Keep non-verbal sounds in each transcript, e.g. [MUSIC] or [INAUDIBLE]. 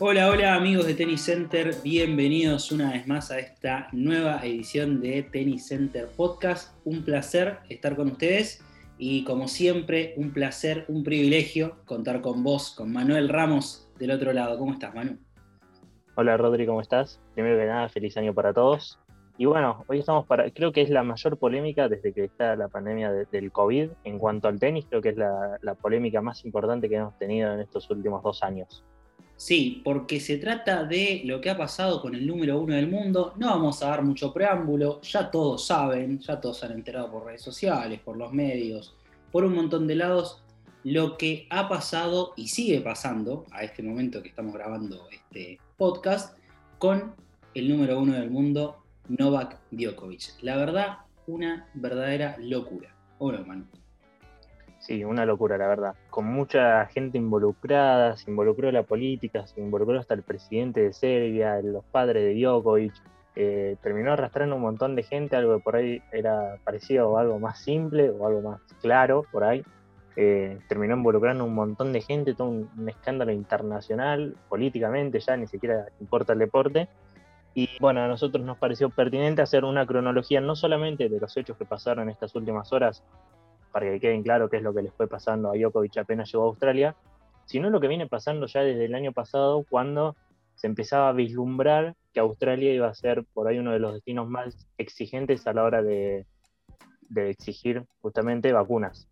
Hola, hola amigos de Tennis Center, bienvenidos una vez más a esta nueva edición de Tennis Center Podcast. Un placer estar con ustedes y como siempre, un placer, un privilegio contar con vos, con Manuel Ramos del otro lado. ¿Cómo estás, Manu? Hola Rodri, ¿cómo estás? Primero que nada, feliz año para todos. Y bueno, hoy estamos para, creo que es la mayor polémica desde que está la pandemia del COVID en cuanto al tenis, creo que es la, la polémica más importante que hemos tenido en estos últimos dos años. Sí, porque se trata de lo que ha pasado con el número uno del mundo. No vamos a dar mucho preámbulo, ya todos saben, ya todos se han enterado por redes sociales, por los medios, por un montón de lados, lo que ha pasado y sigue pasando a este momento que estamos grabando este podcast con el número uno del mundo, Novak Djokovic. La verdad, una verdadera locura. ¿O no, Sí, una locura, la verdad. Con mucha gente involucrada, se involucró la política, se involucró hasta el presidente de Serbia, los padres de Djokovic. Eh, terminó arrastrando un montón de gente, algo que por ahí era parecido o algo más simple o algo más claro por ahí. Eh, terminó involucrando un montón de gente, todo un, escándalo internacional, políticamente ya, ni siquiera importa el deporte. Y bueno, a nosotros nos pareció pertinente hacer una cronología no solamente de los hechos que pasaron en estas últimas horas, para que queden claro qué es lo que les fue pasando a Djokovic apenas llegó a Australia, sino lo que viene pasando ya desde el año pasado cuando se empezaba a vislumbrar que Australia iba a ser por ahí uno de los destinos más exigentes a la hora de, de exigir justamente vacunas.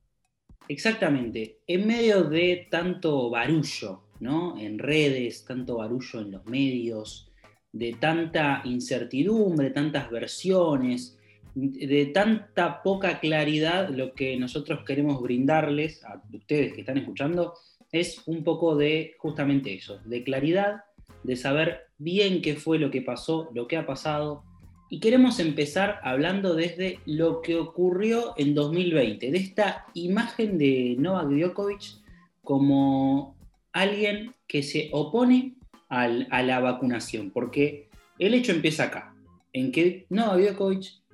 Exactamente. En medio de tanto barullo, ¿no? En redes, tanto barullo en los medios, de tanta incertidumbre, tantas versiones, de tanta poca claridad, lo que nosotros queremos brindarles a ustedes que están escuchando es un poco de justamente eso, de claridad, de saber bien qué fue lo que pasó, lo que ha pasado. Y queremos empezar hablando desde lo que ocurrió en 2020, de esta imagen de Novak Djokovic como alguien que se opone a la vacunación, porque el hecho empieza acá, en que Novak Djokovic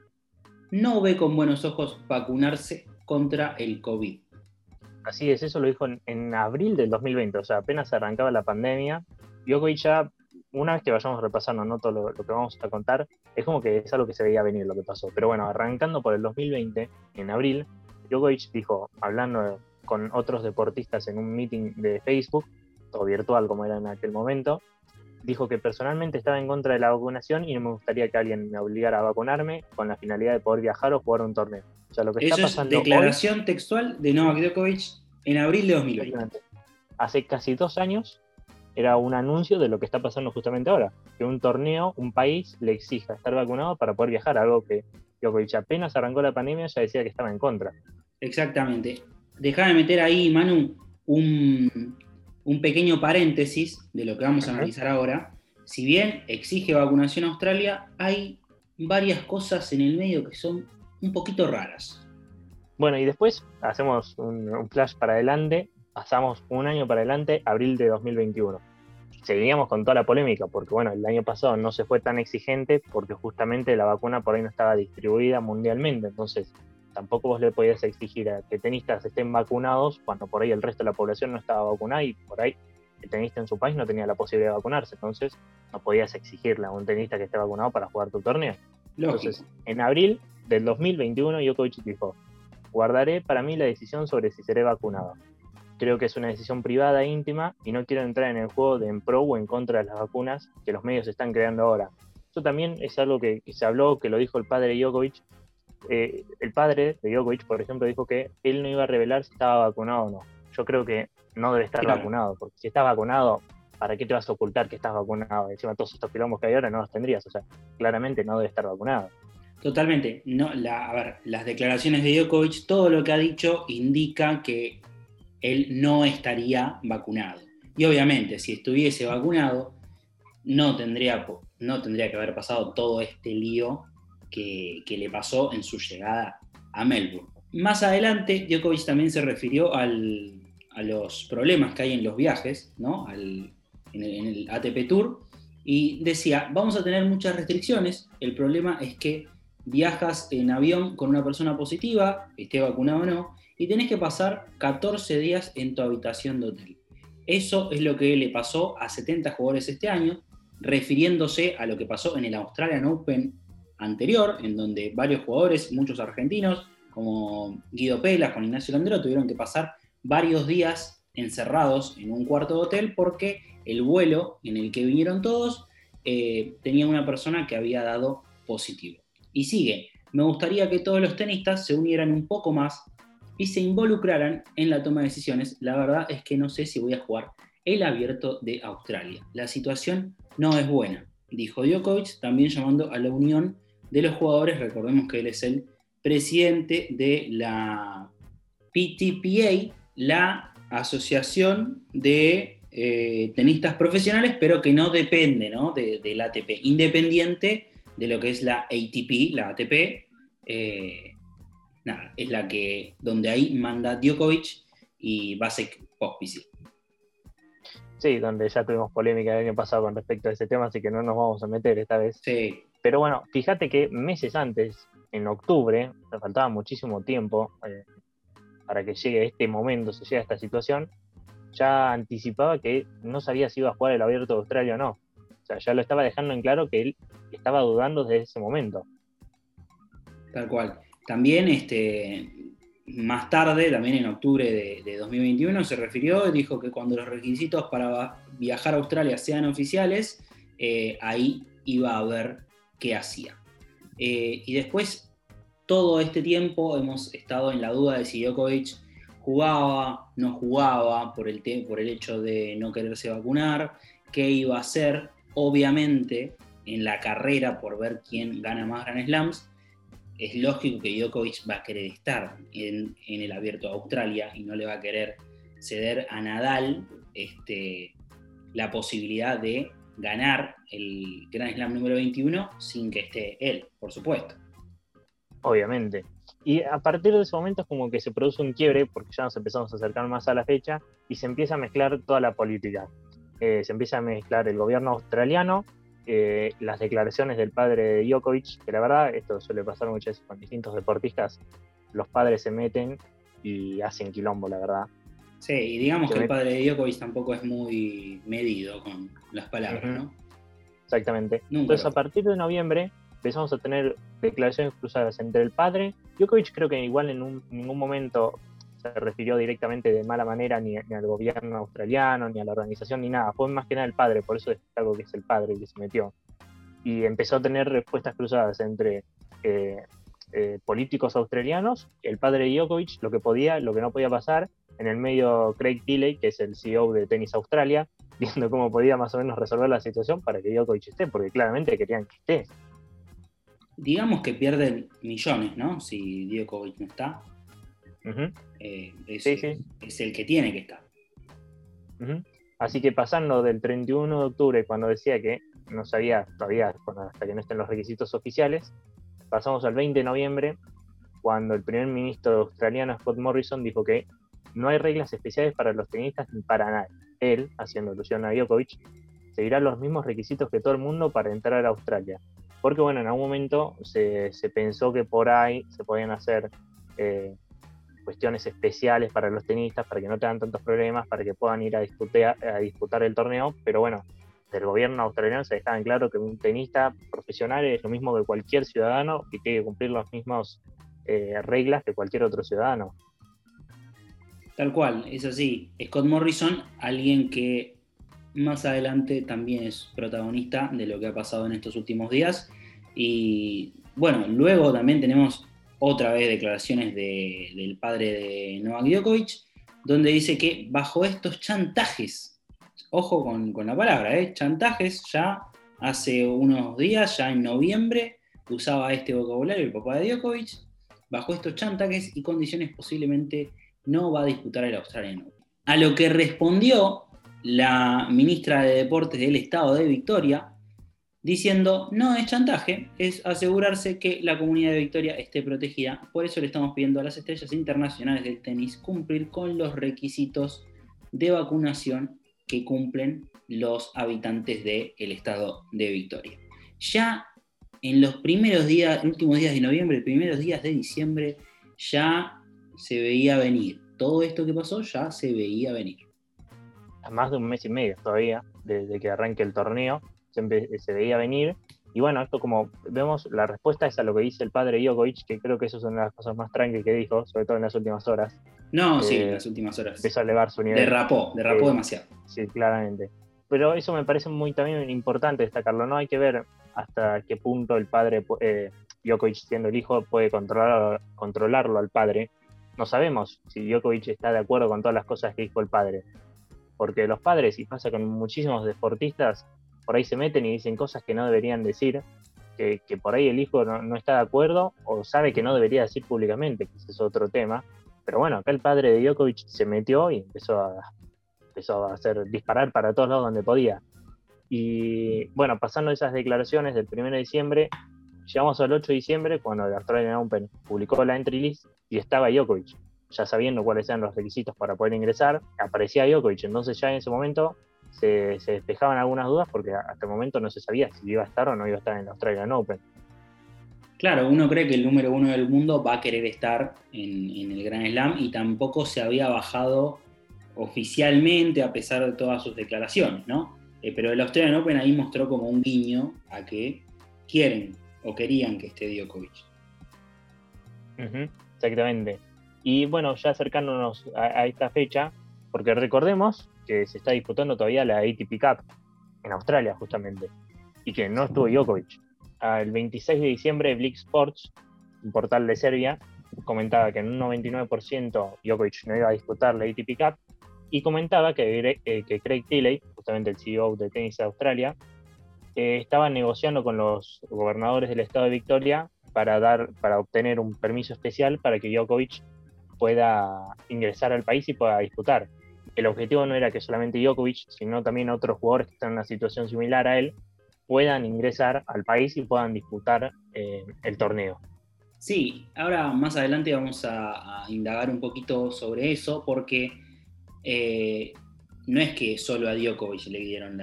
no ve con buenos ojos vacunarse contra el COVID. Así es, eso lo dijo en, abril del 2020, o sea, apenas arrancaba la pandemia. Djokovic ya, una vez que vayamos repasando ¿no? todo lo, que vamos a contar, es como que es algo que se veía venir lo que pasó. Pero bueno, arrancando por el 2020, en abril, Djokovic dijo, hablando con otros deportistas en un meeting de Facebook, o virtual como era en aquel momento, dijo que personalmente estaba en contra de la vacunación y no me gustaría que alguien me obligara a vacunarme con la finalidad de poder viajar o jugar un torneo. O sea, lo que Eso está pasando es declaración textual de Novak Djokovic en abril de 2020. Hace casi dos años era un anuncio de lo que está pasando justamente ahora, que un torneo, un país le exija estar vacunado para poder viajar, algo que Djokovic apenas arrancó la pandemia ya decía que estaba en contra. Exactamente. Déjame meter ahí, Manu, un, un pequeño paréntesis de lo que vamos a analizar ahora. Si bien exige vacunación Australia, hay varias cosas en el medio que son un poquito raras. Bueno, y después hacemos un, flash para adelante, pasamos un año para adelante, abril de 2021. Seguíamos con toda la polémica, porque bueno, el año pasado no se fue tan exigente porque justamente la vacuna por ahí no estaba distribuida mundialmente, entonces tampoco vos le podías exigir a que tenistas estén vacunados cuando por ahí el resto de la población no estaba vacunada y por ahí el tenista en su país no tenía la posibilidad de vacunarse. Entonces no podías exigirle a un tenista que esté vacunado para jugar tu torneo. Entonces, en abril del 2021, Djokovic dijo, guardaré para mí la decisión sobre si seré vacunado. Creo que es una decisión privada e íntima y no quiero entrar en el juego de en pro o en contra de las vacunas que los medios están creando ahora. Eso también es algo que, que se habló, que lo dijo el padre Djokovic, eh, el padre de Djokovic, por ejemplo, dijo que él no iba a revelar si estaba vacunado o no. Yo creo que no debe estar vacunado, porque si estás vacunado, ¿para qué te vas a ocultar que estás vacunado? Encima todos estos quilombos que hay ahora no los tendrías, o sea, claramente no debe estar vacunado. Totalmente. No, la, a ver, las declaraciones de Djokovic, todo lo que ha dicho indica que él no estaría vacunado. Y obviamente, si estuviese vacunado, no tendría, no tendría que haber pasado todo este lío que, le pasó en su llegada a Melbourne. Más adelante, Djokovic también se refirió a los problemas que hay en los viajes, ¿no? en, el, ATP Tour, y decía, vamos a tener muchas restricciones, el problema es que viajas en avión con una persona positiva, esté vacunado o no, y tenés que pasar 14 días en tu habitación de hotel. Eso es lo que le pasó a 70 jugadores este año, refiriéndose a lo que pasó en el Australian Open anterior, en donde varios jugadores, muchos argentinos, como Guido Pelas, con Ignacio Landero, tuvieron que pasar varios días encerrados en un cuarto de hotel porque el vuelo en el que vinieron todos eh, tenía una persona que había dado positivo. Y sigue, me gustaría que todos los tenistas se unieran un poco más y se involucraran en la toma de decisiones. La verdad es que no sé si voy a jugar el abierto de Australia. La situación no es buena, dijo Djokovic, también llamando a la unión de los jugadores. Recordemos que él es el presidente de la PTPA, la Asociación de eh, Tenistas Profesionales, pero que no depende ¿no? De, del ATP, independiente de lo que es la ATP, la ATP. Eh, nada, es la que, donde ahí manda Djokovic y Vasek Pospisil. Sí, donde ya tuvimos polémica el año pasado con respecto a ese tema, así que no nos vamos a meter esta vez. Sí. Pero bueno, fíjate que meses antes, en octubre, me faltaba muchísimo tiempo eh, para que llegue este momento, se llegue a esta situación, ya anticipaba que no sabía si iba a jugar el abierto de Australia o no. O sea, ya lo estaba dejando en claro que él estaba dudando desde ese momento. Tal cual. También este, más tarde, también en octubre de, 2021, se refirió y dijo que cuando los requisitos para viajar a Australia sean oficiales, eh, ahí iba a ver qué hacía. Eh, y después, todo este tiempo hemos estado en la duda de si Djokovic jugaba, no jugaba por el, por el hecho de no quererse vacunar, qué iba a hacer. Obviamente, en la carrera por ver quién gana más Grand Slams, es lógico que Djokovic va a querer estar en, el abierto de Australia y no le va a querer ceder a Nadal este, la posibilidad de ganar el Grand Slam número 21 sin que esté él, por supuesto. Obviamente. Y a partir de ese momento es como que se produce un quiebre, porque ya nos empezamos a acercar más a la fecha, y se empieza a mezclar toda la política. Eh, se empieza a mezclar el gobierno australiano, las declaraciones del padre de Djokovic, que la verdad, esto suele pasar muchas veces con distintos deportistas, los padres se meten y hacen quilombo, la verdad. Sí, y digamos que el padre de Djokovic tampoco es muy medido con las palabras, ¿no? Exactamente. Entonces, a partir de noviembre empezamos a tener declaraciones cruzadas entre el padre. Djokovic creo que igual en ningún momento se refirió directamente de mala manera ni, al gobierno australiano, ni a la organización, ni nada. Fue más que nada el padre, por eso es algo que es el padre que se metió. Y empezó a tener respuestas cruzadas entre eh, eh, políticos australianos, el padre de Djokovic, lo que podía, lo que no podía pasar. En el medio Craig Tilley, que es el CEO de Tennis Australia, [LAUGHS] viendo cómo podía más o menos resolver la situación para que Djokovic esté, porque claramente querían que esté. Digamos que pierden millones, ¿no? Si Djokovic no está. Eh, es, el que tiene que estar. Así que pasando del 31 de octubre, cuando decía que no sabía todavía hasta que no estén los requisitos oficiales, pasamos al 20 de noviembre, cuando el primer ministro australiano Scott Morrison dijo que no hay reglas especiales para los tenistas ni para nadie. Él, haciendo alusión a Djokovic, seguirá los mismos requisitos que todo el mundo para entrar a Australia. Porque bueno, en algún momento se, pensó que por ahí se podían hacer eh, cuestiones especiales para los tenistas, para que no tengan tantos problemas, para que puedan ir a disputar, a disputar el torneo, pero bueno, del gobierno australiano se dejaba en claro que un tenista profesional es lo mismo que cualquier ciudadano y tiene que cumplir las mismas eh, reglas que cualquier otro ciudadano. Tal cual, es así. Scott Morrison, alguien que más adelante también es protagonista de lo que ha pasado en estos últimos días. Y bueno, luego también tenemos otra vez declaraciones del padre de Novak Djokovic, donde dice que bajo estos chantajes, ojo con, la palabra, ¿eh? chantajes, ya hace unos días, ya en noviembre, usaba este vocabulario el papá de Djokovic, bajo estos chantajes y condiciones posiblemente no va a disputar el Australian A lo que respondió la ministra de Deportes del Estado de Victoria, diciendo, no es chantaje, es asegurarse que la comunidad de Victoria esté protegida. Por eso le estamos pidiendo a las estrellas internacionales del tenis cumplir con los requisitos de vacunación que cumplen los habitantes del estado de Victoria. Ya en los primeros días, últimos días de noviembre, primeros días de diciembre, ya se veía venir. Todo esto que pasó ya se veía venir. más de un mes y medio todavía, desde que arranque el torneo, se, se veía venir. Y bueno, esto como vemos, la respuesta es a lo que dice el padre Djokovic, que creo que eso es una de las cosas más tranquilas que dijo, sobre todo en las últimas horas. No, sí, en eh, las últimas horas. Empezó a elevar su nivel. Derrapó, derrapó demasiado. Sí, claramente. Pero eso me parece muy también importante destacarlo, ¿no? Hay que ver hasta qué punto el padre, eh, Djokovic siendo el hijo, puede controlar, controlarlo al padre. No sabemos si Djokovic está de acuerdo con todas las cosas que dijo el padre. Porque los padres, y pasa con muchísimos deportistas, por ahí se meten y dicen cosas que no deberían decir, que, por ahí el hijo no, está de acuerdo o sabe que no debería decir públicamente, que ese es otro tema. Pero bueno, acá el padre de Djokovic se metió y empezó a, empezó a hacer disparar para todos lados donde podía. Y bueno, pasando esas declaraciones del 1 de diciembre, llegamos al 8 de diciembre cuando el Australian Open publicó la entry list y estaba Djokovic. Ya sabiendo cuáles eran los requisitos para poder ingresar, aparecía Djokovic. Entonces ya en ese momento se, despejaban algunas dudas porque hasta el momento no se sabía si iba a estar o no iba a estar en el Australian Open. Claro, uno cree que el número uno del mundo va a querer estar en, el Grand Slam y tampoco se había bajado oficialmente a pesar de todas sus declaraciones, ¿no? Eh, pero el Australian Open ahí mostró como un guiño a que quieren o querían que esté Djokovic. exactamente. Y bueno, ya acercándonos a, esta fecha, porque recordemos que se está disputando todavía la ATP Cup en Australia, justamente, y que no estuvo Djokovic. El 26 de diciembre, Blick Sports, un portal de Serbia, comentaba que en un 99% Djokovic no iba a disputar la ATP Cup y comentaba que, eh, que Craig Tilley, justamente el CEO de Tenis de Australia, eh, estaba negociando con los gobernadores del estado de Victoria para, dar, para obtener un permiso especial para que Djokovic pueda ingresar al país y pueda disputar el objetivo no era que solamente Djokovic, sino también otros jugadores que están en una situación similar a él, puedan ingresar al país y puedan disputar eh, el torneo. Sí, ahora más adelante vamos a, indagar un poquito sobre eso, porque eh, no es que solo a Djokovic le dieron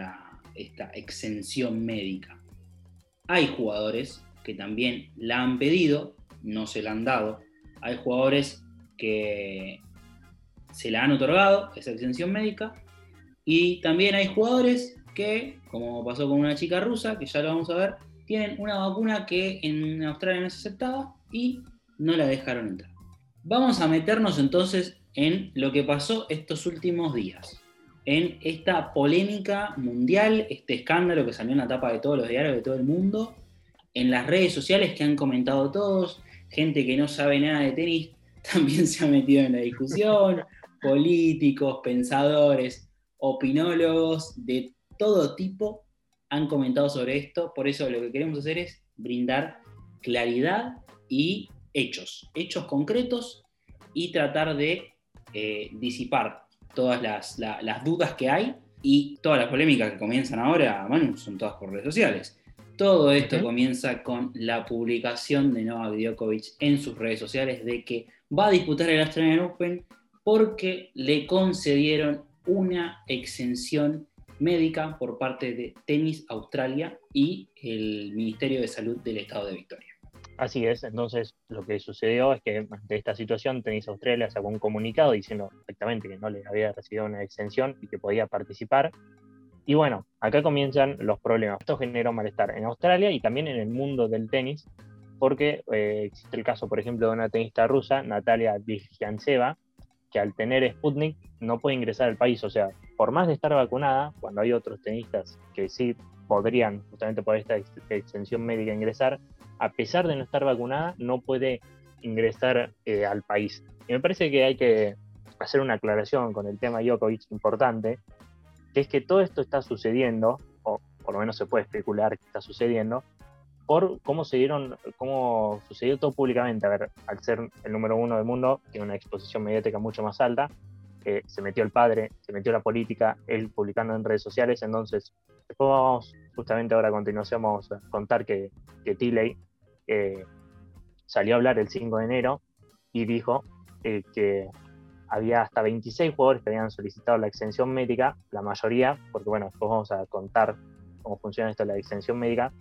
esta exención médica. Hay jugadores que también la han pedido, no se la han dado. Hay jugadores que se la han otorgado, esa exención médica, y también hay jugadores que, como pasó con una chica rusa, que ya lo vamos a ver, tienen una vacuna que en Australia no es aceptada y no la dejaron entrar. Vamos a meternos entonces en lo que pasó estos últimos días, en esta polémica mundial, este escándalo que salió en la tapa de todos los diarios de todo el mundo, en las redes sociales que han comentado todos, gente que no sabe nada de tenis [LAUGHS] también se ha metido en la discusión, [LAUGHS] políticos, pensadores, opinólogos de todo tipo han comentado sobre esto. Por eso lo que queremos hacer es brindar claridad y hechos, hechos concretos y tratar de eh, disipar todas las, dudas que hay y todas las polémicas que comienzan ahora, bueno, son todas por redes sociales. Todo esto comienza con la publicación de Novak Djokovic en sus redes sociales de que va a disputar el Australian Open porque le concedieron una exención médica por parte de Tenis Australia y el Ministerio de Salud del Estado de Victoria. Así es, entonces lo que sucedió es que ante esta situación Tenis Australia sacó un comunicado diciendo exactamente que no le había recibido una exención y que podía participar. Y bueno, acá comienzan los problemas. Esto generó malestar en Australia y también en el mundo del tenis, porque eh, existe el caso, por ejemplo, de una tenista rusa, Natalia Viljantseva, que al tener Sputnik no puede ingresar al país. O sea, por más de estar vacunada, cuando hay otros tenistas que sí podrían, justamente por esta extensión médica, ingresar, a pesar de no estar vacunada, no puede ingresar eh, al país. Y me parece que hay que hacer una aclaración con el tema Djokovic importante, que es que todo esto está sucediendo, o por lo menos se puede especular que está sucediendo, por cómo se dieron, cómo sucedió todo públicamente. A ver, al ser el número uno del mundo, tiene una exposición mediática mucho más alta. Eh, se metió el padre, se metió la política, él publicando en redes sociales. Entonces, después vamos, justamente ahora a continuación, vamos a contar que, que Tilley eh, salió a hablar el 5 de enero y dijo eh, que había hasta 26 jugadores que habían solicitado la extensión médica, la mayoría, porque bueno, después vamos a contar cómo funciona esto la extensión médica,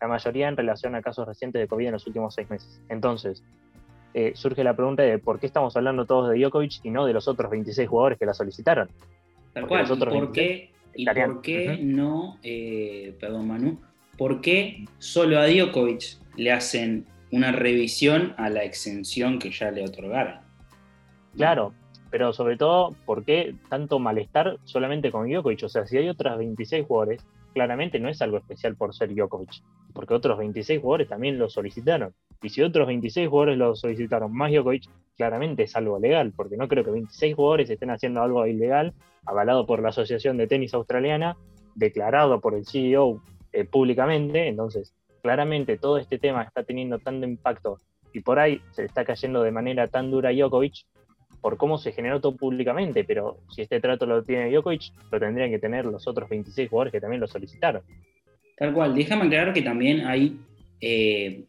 la mayoría en relación a casos recientes de COVID en los últimos seis meses. Entonces, eh, surge la pregunta de por qué estamos hablando todos de Djokovic y no de los otros 26 jugadores que la solicitaron. Tal cual. por qué, y por qué no, eh, perdón Manu, por qué solo a Djokovic le hacen una revisión a la exención que ya le otorgaron? Claro, pero sobre todo, ¿por qué tanto malestar solamente con Djokovic? O sea, si hay otras 26 jugadores, claramente no es algo especial por ser Djokovic, porque otros 26 jugadores también lo solicitaron. Y si otros 26 jugadores lo solicitaron más Djokovic, claramente es algo legal, porque no creo que 26 jugadores estén haciendo algo ilegal, avalado por la Asociación de Tenis Australiana, declarado por el CEO eh, públicamente. Entonces, claramente todo este tema está teniendo tanto impacto y por ahí se está cayendo de manera tan dura a Djokovic por cómo se generó todo públicamente, pero si este trato lo tiene Djokovic, lo tendrían que tener los otros 26 jugadores que también lo solicitaron. Tal cual, déjame aclarar que también hay, eh,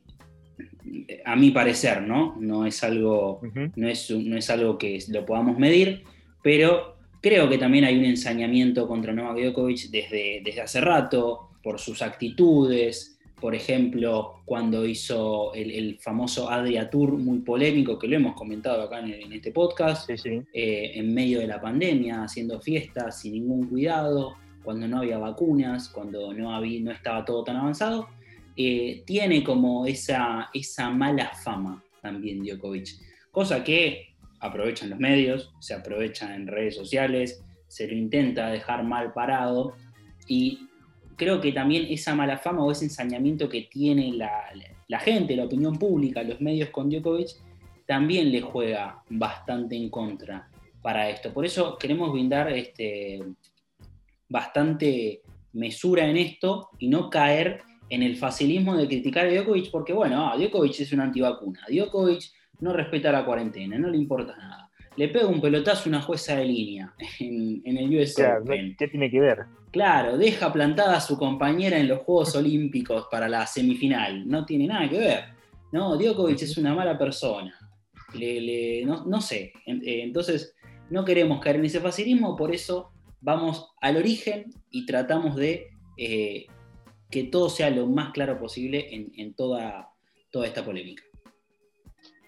a mi parecer, ¿no? No es algo, no, es, no es algo que lo podamos medir, pero creo que también hay un ensañamiento contra Novak Djokovic desde, desde hace rato, por sus actitudes, por ejemplo, cuando hizo el, famoso Adria Tour muy polémico, que lo hemos comentado acá en, este podcast, eh, en medio de la pandemia, haciendo fiestas sin ningún cuidado, cuando no había vacunas, cuando no, había, no estaba todo tan avanzado, eh, tiene como esa, esa mala fama también Djokovic, cosa que aprovechan los medios, se aprovechan en redes sociales, se lo intenta dejar mal parado y creo que también esa mala fama o ese ensañamiento que tiene la, gente, la opinión pública, los medios con Djokovic, también le juega bastante en contra para esto. Por eso queremos brindar este, bastante mesura en esto y no caer en el facilismo de criticar a Djokovic, porque bueno, ah, Djokovic es una antivacuna, Djokovic no respeta la cuarentena, no le importa nada. Le pega un pelotazo a una jueza de línea [LAUGHS] en, el US Open. ¿Qué tiene que ver? Claro, deja plantada a su compañera en los Juegos Olímpicos para la semifinal. No tiene nada que ver. No, Djokovic es una mala persona. no, sé. Eh, entonces, no queremos caer en ese facilismo, por eso vamos al origen y tratamos de eh, que todo sea lo más claro posible en, toda, toda esta polémica.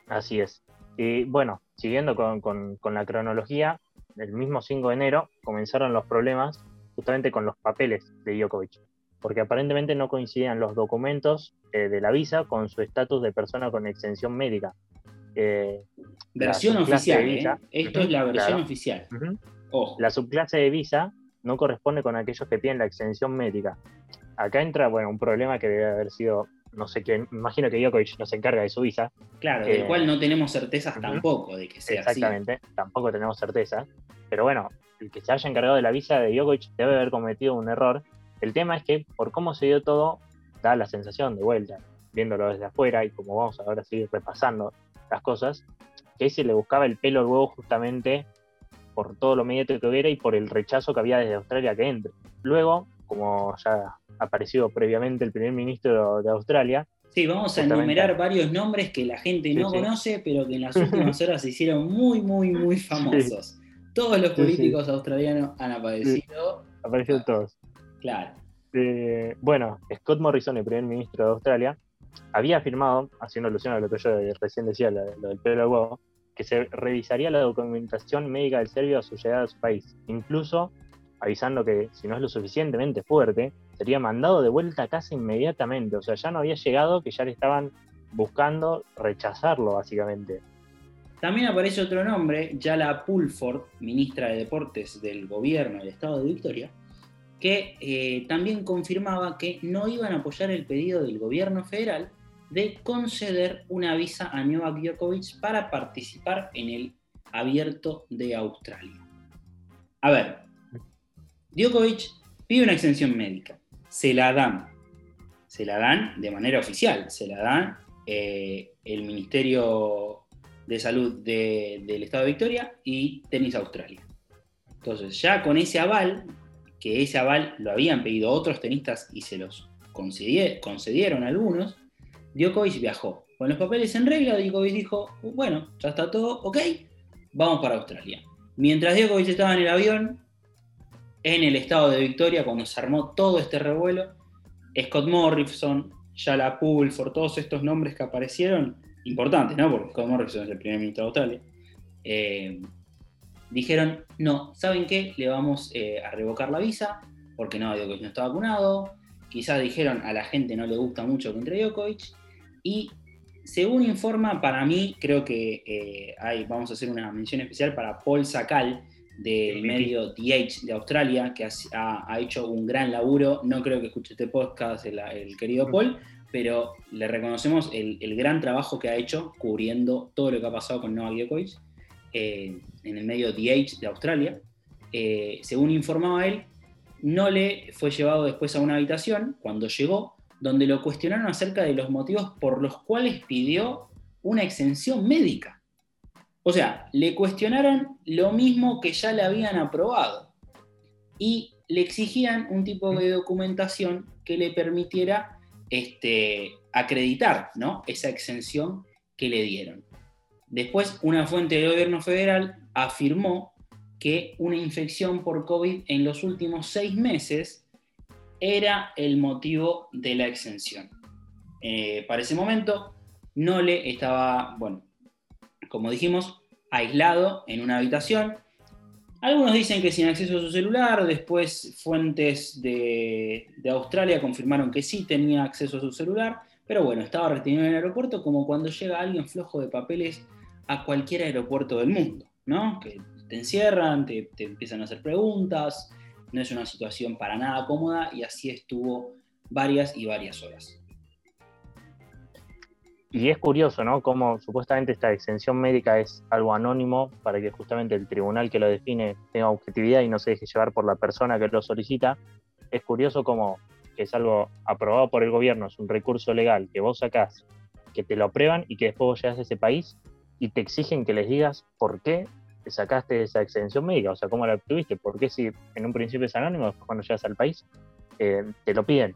Así es. Y bueno, siguiendo con, con la cronología, el mismo 5 de enero comenzaron los problemas justamente con los papeles de Djokovic, porque aparentemente no coincidían los documentos eh, de la visa con su estatus de persona con exención médica. Eh, versión oficial, ¿eh? esto es la versión oficial. La subclase de visa no corresponde con aquellos que tienen la exención médica. Acá entra, bueno, un problema que debe haber sido, no sé quién, imagino que Djokovic no se encarga de su visa. Claro, del cual no tenemos certezas tampoco de que sea Exactamente, tampoco tenemos certeza. Pero bueno, el que se haya encargado de la visa de Djokovic debe haber cometido un error. El tema es que por cómo se dio todo, da la sensación de vuelta, viéndolo desde afuera y como vamos ahora a seguir repasando las cosas, que se le buscaba el pelo luego justamente por todo lo mediático que hubiera y por el rechazo que había desde Australia que entre. Luego, como ya ha aparecido previamente el primer ministro de Australia. Sí, vamos a enumerar varios nombres que la gente no conoce, pero que en las [LAUGHS] últimas horas se hicieron muy, muy, muy famosos. Todos los políticos australianos han aparecido. Aparecieron todos. Claro. Eh, bueno, Scott Morrison, el primer ministro de Australia, había afirmado, haciendo alusión a lo que yo recién decía, lo, del pelo de huevo, que se revisaría la documentación médica del serbio a su llegada a su país, incluso avisando que si no es lo suficientemente fuerte, sería mandado de vuelta a casa inmediatamente. O sea, ya no había llegado, que ya le estaban buscando rechazarlo, básicamente. También aparece otro nombre, Yala Pulford, ministra de Deportes del gobierno del estado de Victoria, que eh, también confirmaba que no iban a apoyar el pedido del gobierno federal de conceder una visa a Novak Djokovic para participar en el abierto de Australia. A ver, Djokovic pide una exención médica, se la dan, se la dan de manera oficial, se la dan eh, el Ministerio de Salud del Estado de Victoria y Tenis Australia. Entonces, ya con ese aval, que ese aval lo habían pedido otros tenistas y se los concedieron algunos, Djokovic viajó. Con los papeles en regla, Djokovic dijo, bueno, ya está todo, ok, vamos para Australia. Mientras Djokovic estaba en el avión, en el estado de Victoria, cuando se armó todo este revuelo, Scott Morrison, Yala por todos estos nombres que aparecieron, importantes, ¿no? Porque Scott Morrison es el primer ministro de Australia. Eh, dijeron, no, ¿saben qué? Le vamos eh, a revocar la visa, porque no, Djokovic no está vacunado. Quizás dijeron, a la gente no le gusta mucho que entre Djokovic. Y según informa, para mí, creo que eh, vamos a hacer una mención especial para Paul Sakal, del medio DH de Australia, que ha, hecho un gran laburo. No creo que escuche este podcast el, querido Paul, pero le reconocemos el, gran trabajo que ha hecho cubriendo todo lo que ha pasado con Novak Djokovic eh, en el medio DH de Australia. Eh, según informaba él, no le fue llevado después a una habitación cuando llegó, donde lo cuestionaron acerca de los motivos por los cuales pidió una exención médica. O sea, le cuestionaron lo mismo que ya le habían aprobado y le exigían un tipo de documentación que le permitiera este, acreditar ¿no? esa exención que le dieron. Después, una fuente del gobierno federal afirmó que una infección por COVID en los últimos seis meses era el motivo de la exención. Eh, para ese momento, Nole estaba, bueno, como dijimos, aislado en una habitación. Algunos dicen que sin acceso a su celular, después fuentes de, Australia confirmaron que sí tenía acceso a su celular, pero bueno, estaba retenido en el aeropuerto como cuando llega alguien flojo de papeles a cualquier aeropuerto del mundo, ¿no? Que te encierran, te empiezan a hacer preguntas, no es una situación para nada cómoda y así estuvo varias y varias horas. Y es curioso, ¿no? Cómo supuestamente esta exención médica es algo anónimo para que justamente el tribunal que lo define tenga objetividad y no se deje llevar por la persona que lo solicita. Es curioso cómo es algo aprobado por el gobierno, es un recurso legal que vos sacás, que te lo aprueban y que después vos llegas a ese país y te exigen que les digas por qué te sacaste esa exención médica, o sea, cómo la obtuviste, por qué si en un principio es anónimo, después cuando llegas al país eh, te lo piden.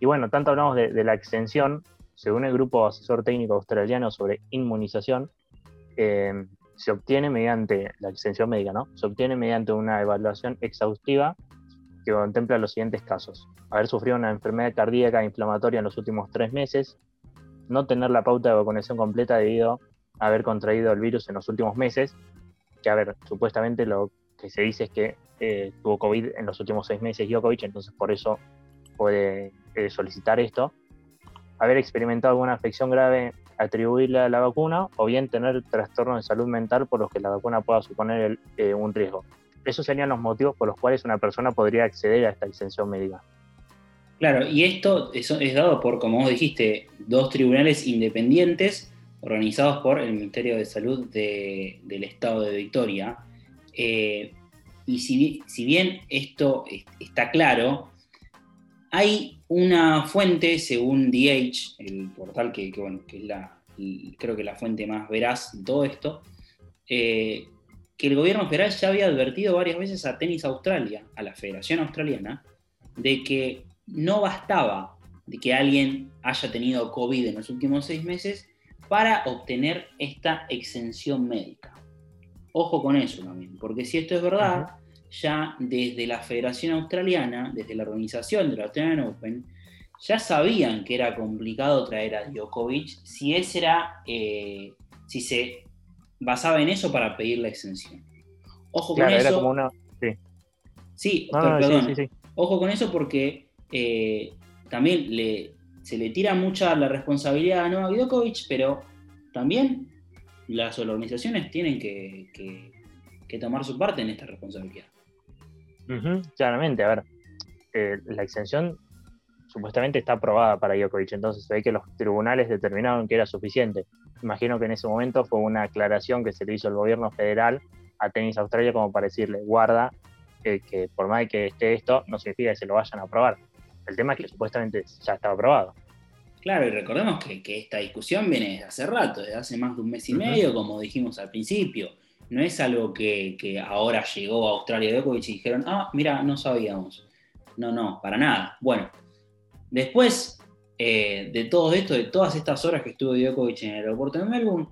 Y bueno, tanto hablamos de la exención, según el Grupo Asesor Técnico Australiano sobre Inmunización, eh, se obtiene mediante la extensión médica, ¿no? Se obtiene mediante una evaluación exhaustiva que contempla los siguientes casos. Haber sufrido una enfermedad cardíaca inflamatoria en los últimos tres meses, no tener la pauta de vacunación completa debido a haber contraído el virus en los últimos meses, que a ver, supuestamente lo que se dice es que eh, tuvo COVID en los últimos seis meses Djokovic, entonces por eso puede eh, solicitar esto haber experimentado alguna afección grave atribuirle a la vacuna o bien tener trastornos de salud mental por los que la vacuna pueda suponer eh, un riesgo. Esos serían los motivos por los cuales una persona podría acceder a esta exención médica. Claro, y esto es, dado por, como vos dijiste, dos tribunales independientes organizados por el Ministerio de Salud del Estado de Victoria. Eh, y si bien esto está claro, hay una fuente, según DH, el portal que, bueno, que es la, creo que la fuente más veraz de todo esto, eh, que el gobierno federal ya había advertido varias veces a Tenis Australia, a la Federación Australiana, de que no bastaba de que alguien haya tenido COVID en los últimos seis meses para obtener esta exención médica. Ojo con eso también, porque si esto es verdad, ya desde la Federación Australiana, desde la organización de la Australian Open, ya sabían que era complicado traer a Djokovic si ese era, eh, si se basaba en eso para pedir la exención. Ojo con eso. Sí, perdón. Ojo con eso porque eh, también le, se le tira mucha la responsabilidad a Novak Djokovic, pero también las organizaciones tienen que tomar su parte en esta responsabilidad claramente, a ver, eh, la exención supuestamente está aprobada para Djokovic, entonces se ve que los tribunales determinaron que era suficiente. Imagino que en ese momento fue una aclaración que se le hizo el gobierno federal a Tenis Australia como para decirle, guarda, que por más que esté esto, no significa que se lo vayan a aprobar. El tema es que supuestamente ya estaba aprobado. Claro, y recordemos que, esta discusión viene desde hace rato, desde hace más de un mes y medio, como dijimos al principio no es algo que, ahora llegó a Australia Djokovic y dijeron, ah, mira, no sabíamos. No, no, para nada. Bueno, después eh, de todo esto, de todas estas horas que estuvo Djokovic en el aeropuerto de Melbourne,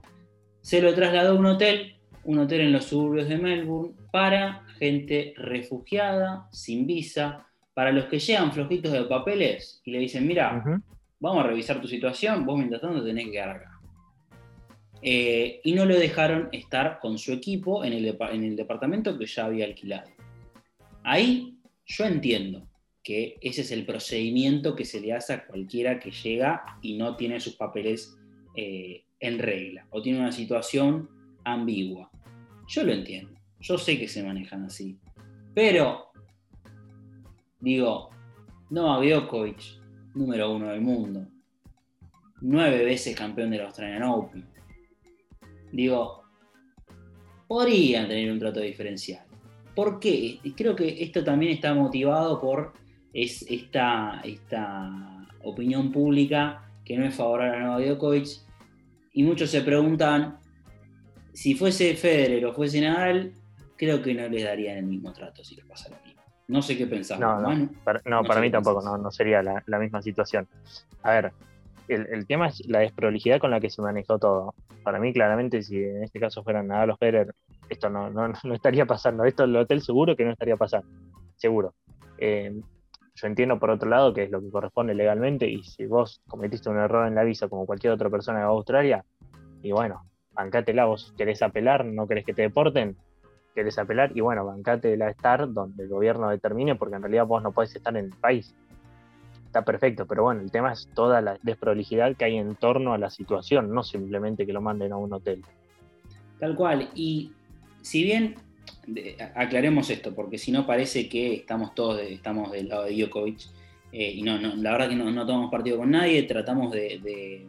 se lo trasladó a un hotel, un hotel en los suburbios de Melbourne, para gente refugiada, sin visa, para los que llegan flojitos de papeles y le dicen, mira, vamos a revisar tu situación, vos mientras tanto tenés que quedar acá. Eh, y no lo dejaron estar con su equipo en el, en el departamento que ya había alquilado. Ahí yo entiendo que ese es el procedimiento que se le hace a cualquiera que llega y no tiene sus papeles eh, en regla o tiene una situación ambigua. Yo lo entiendo, yo sé que se manejan así, pero digo, Novak Djokovic, número uno del mundo, nueve veces campeón de la Australian Open. Digo, podrían tener un trato diferencial. ¿Por qué? Creo que esto también está motivado por esta, esta opinión pública que no es favorable a Novak Djokovic. Y muchos se preguntan, si fuese Federer o fuese Nadal, creo que no les darían el mismo trato si les pasa lo mismo. No sé qué pensás. No, no, para, no, para mí tampoco, no, no sería la, la, misma situación. A ver, el, el, tema es la desprolijidad con la que se manejó todo. Para mí, claramente, si en este caso fueran Nadal o Federer, esto no, no, [LAUGHS] no estaría pasando. Esto el hotel seguro que no estaría pasando. Seguro. Eh, yo entiendo por otro lado que es lo que corresponde legalmente y si vos cometiste un error en la visa como cualquier otra persona de Australia, y bueno, bancátela, vos querés apelar, no querés que te deporten, querés apelar y bueno, bancátela estar donde el gobierno determine porque en realidad vos no podés estar en el país. Está perfecto, pero bueno, el tema es toda la desprolijidad que hay en torno a la situación, no simplemente que lo manden a un hotel. Tal cual, y si bien aclaremos esto, porque si no parece que estamos todos estamos del lado de Djokovic. Eh, y no, no, la verdad que no, no, tomamos partido con nadie, tratamos de,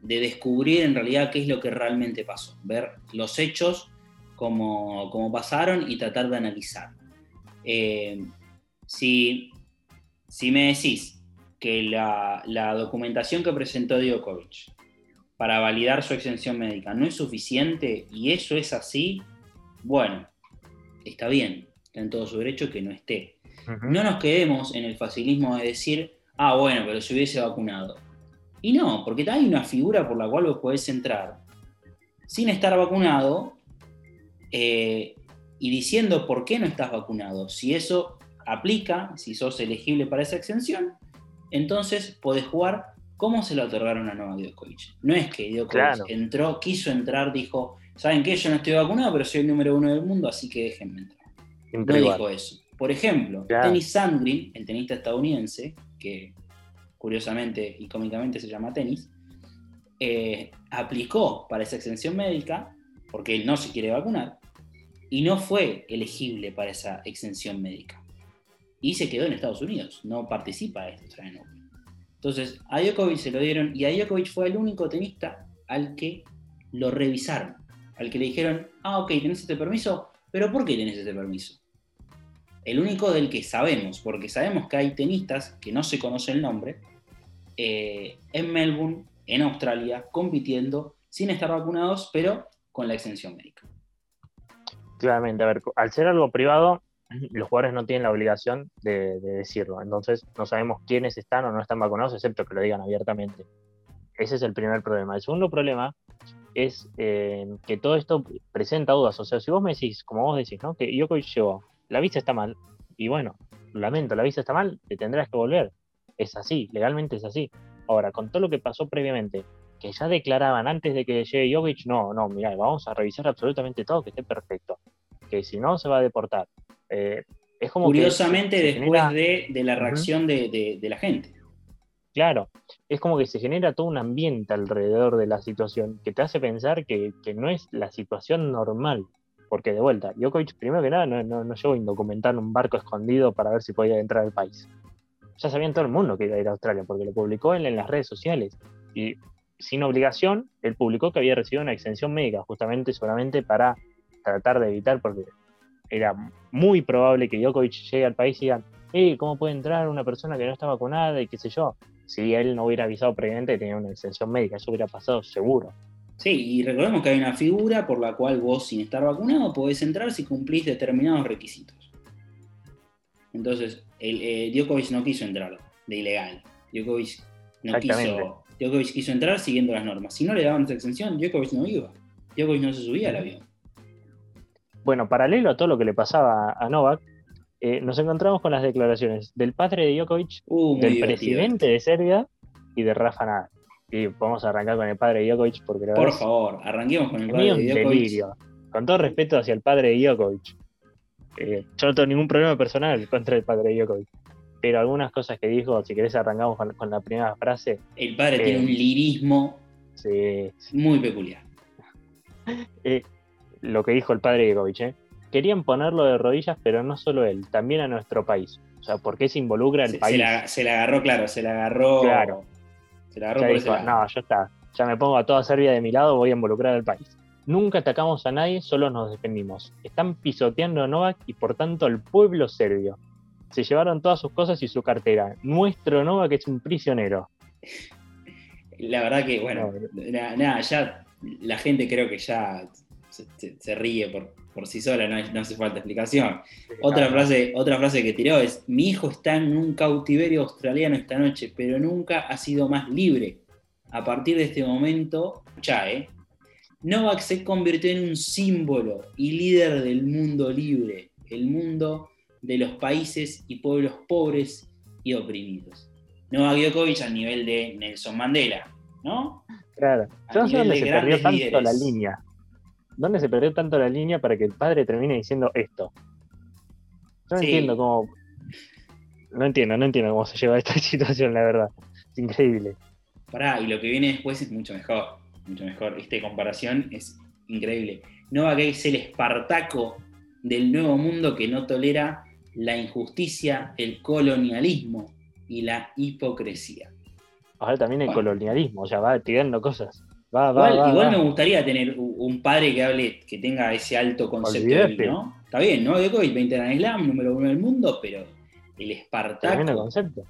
de, descubrir en realidad qué es lo que realmente pasó, ver los hechos como, pasaron y tratar de analizar. Eh, si, si, me decís que la, la documentación que presentó Djokovic para validar su exención médica no es suficiente y eso es así, bueno, está bien, está en todo su derecho que no esté. No nos quedemos en el facilismo de decir, ah, bueno, pero se hubiese vacunado. Y no, porque hay una figura por la cual vos podés entrar sin estar vacunado eh, y diciendo por qué no estás vacunado. Si eso aplica, si sos elegible para esa exención, entonces podés jugar como se lo otorgaron a Novak Djokovic. No es que Djokovic entró, quiso entrar, dijo, ¿saben qué? Yo no estoy vacunado, pero soy el número uno del mundo, así que déjenme entrar. No dijo eso. Por ejemplo, Tennis Sandgren, el tenista estadounidense, que curiosamente y cómicamente se llama tenis, eh, aplicó para esa exención médica, porque él no se quiere vacunar, y no fue elegible para esa exención médica. Y se quedó en Estados Unidos, no participa de este Entonces, a Djokovic se lo dieron, y a Djokovic fue el único tenista al que lo revisaron al que le dijeron, ah, ok, tenés este permiso, pero ¿por qué tenés este permiso? El único del que sabemos, porque sabemos que hay tenistas que no se conoce el nombre, eh, en Melbourne, en Australia, compitiendo sin estar vacunados, pero con la exención médica. Claramente, a ver, al ser algo privado, los jugadores no tienen la obligación de, de, decirlo. Entonces, no sabemos quiénes están o no están vacunados, excepto que lo digan abiertamente. Ese es el primer problema. El segundo problema es eh, que todo esto presenta dudas. O sea, si vos me decís, como vos decís, ¿no? Que Djokovic llegó, la visa está mal, y bueno, lamento, la visa está mal, te tendrás que volver. Es así, legalmente es así. Ahora, con todo lo que pasó previamente, que ya declaraban antes de que llegue Jokic, no, no, mira, vamos a revisar absolutamente todo, que esté perfecto. Que si no, se va a deportar. Eh, es como Curiosamente, después de, la reacción de la gente. Claro, es como que se genera todo un ambiente alrededor de la situación que te hace pensar que, no es la situación normal. Porque de vuelta, Djokovic, primero que nada, no, no, no llegó a indocumentar un barco escondido para ver si podía entrar al país. Ya sabían todo el mundo que iba a ir a Australia, porque lo publicó él en las redes sociales. Y sin obligación, él publicó que había recibido una extensión médica, justamente solamente para tratar de evitar, porque era muy probable que Djokovic llegue al país y digan, eh, ¿cómo puede entrar una persona que no está vacunada y qué sé yo? si él no hubiera avisado previamente tenía una extensión médica, eso hubiera pasado seguro. Sí, y recordemos que hay una figura por la cual vos, sin estar vacunado, podés entrar si cumplís determinados requisitos. Entonces, el, eh, Djokovic no quiso entrar de ilegal. Djokovic no quiso, Djokovic quiso entrar siguiendo las normas. Si no le daban esa extensión, Djokovic no iba. Djokovic no se subía al avión. Bueno, paralelo a todo lo que le pasaba a Novak, eh, nos encontramos con las declaraciones del padre de Djokovic, uh, del presidente de Serbia y de Rafa Nadal. y vamos a arrancar con el padre de Djokovic porque la Por verdad favor, arranquemos con el padre de Djokovic. delirio. Con todo respeto hacia el padre de Djokovic. Eh, yo no tengo ningún problema personal contra el padre de Djokovic. Pero algunas cosas que dijo, si querés arrancamos con, con la primera frase, El padre Eh. tiene un lirismo sí, muy peculiar. Lo que dijo el padre Djokovic. ¿eh? Querían ponerlo de rodillas, pero no solo él, también a nuestro país. O sea, ¿por qué se involucra el Se, se país? la, se la agarró, claro, se la agarró. Claro. Se la agarró Ya por dijo, ese lado. no, ya está. Ya me pongo a toda Serbia de mi lado, voy a involucrar al país. Nunca atacamos a nadie, solo nos defendimos. Están pisoteando a Novak y por tanto al pueblo serbio. Se llevaron todas sus cosas y su cartera. Nuestro Novak es un prisionero. La verdad que, bueno, na- nada, ya la gente creo que ya se, se- se ríe por, por sí sola, no, no hace falta explicación. Otra frase, otra frase que tiró es: Mi hijo está en un cautiverio australiano esta noche, pero nunca ha sido más libre. A partir de este momento, ya, ¿eh? Novak se convirtió en un símbolo y líder del mundo libre, el mundo de los países y pueblos pobres y oprimidos. Novak Djokovic al nivel de Nelson Mandela, ¿no? Claro. a Yo no sé dónde de se perdió tanto líderes. la línea. ¿Dónde se perdió tanto la línea para que el padre termine diciendo esto? Yo no Sí. entiendo cómo. No entiendo, no entiendo cómo se lleva esta [LAUGHS] situación, la verdad. Es increíble. Pará, y lo que viene después es mucho mejor. Mucho mejor. Esta comparación es increíble. Novak es el Espartaco del nuevo mundo que no tolera la injusticia, el colonialismo y la hipocresía. Ahora también el Bueno. colonialismo, o sea, va tirando cosas. Va, va, Igual, va, igual va. me gustaría tener un padre que hable, que tenga ese alto concepto de ¿no? Está bien, ¿no? Djokovic, 20 Grand Slam, número uno del mundo, pero el Tremendo Espartaco. concepto.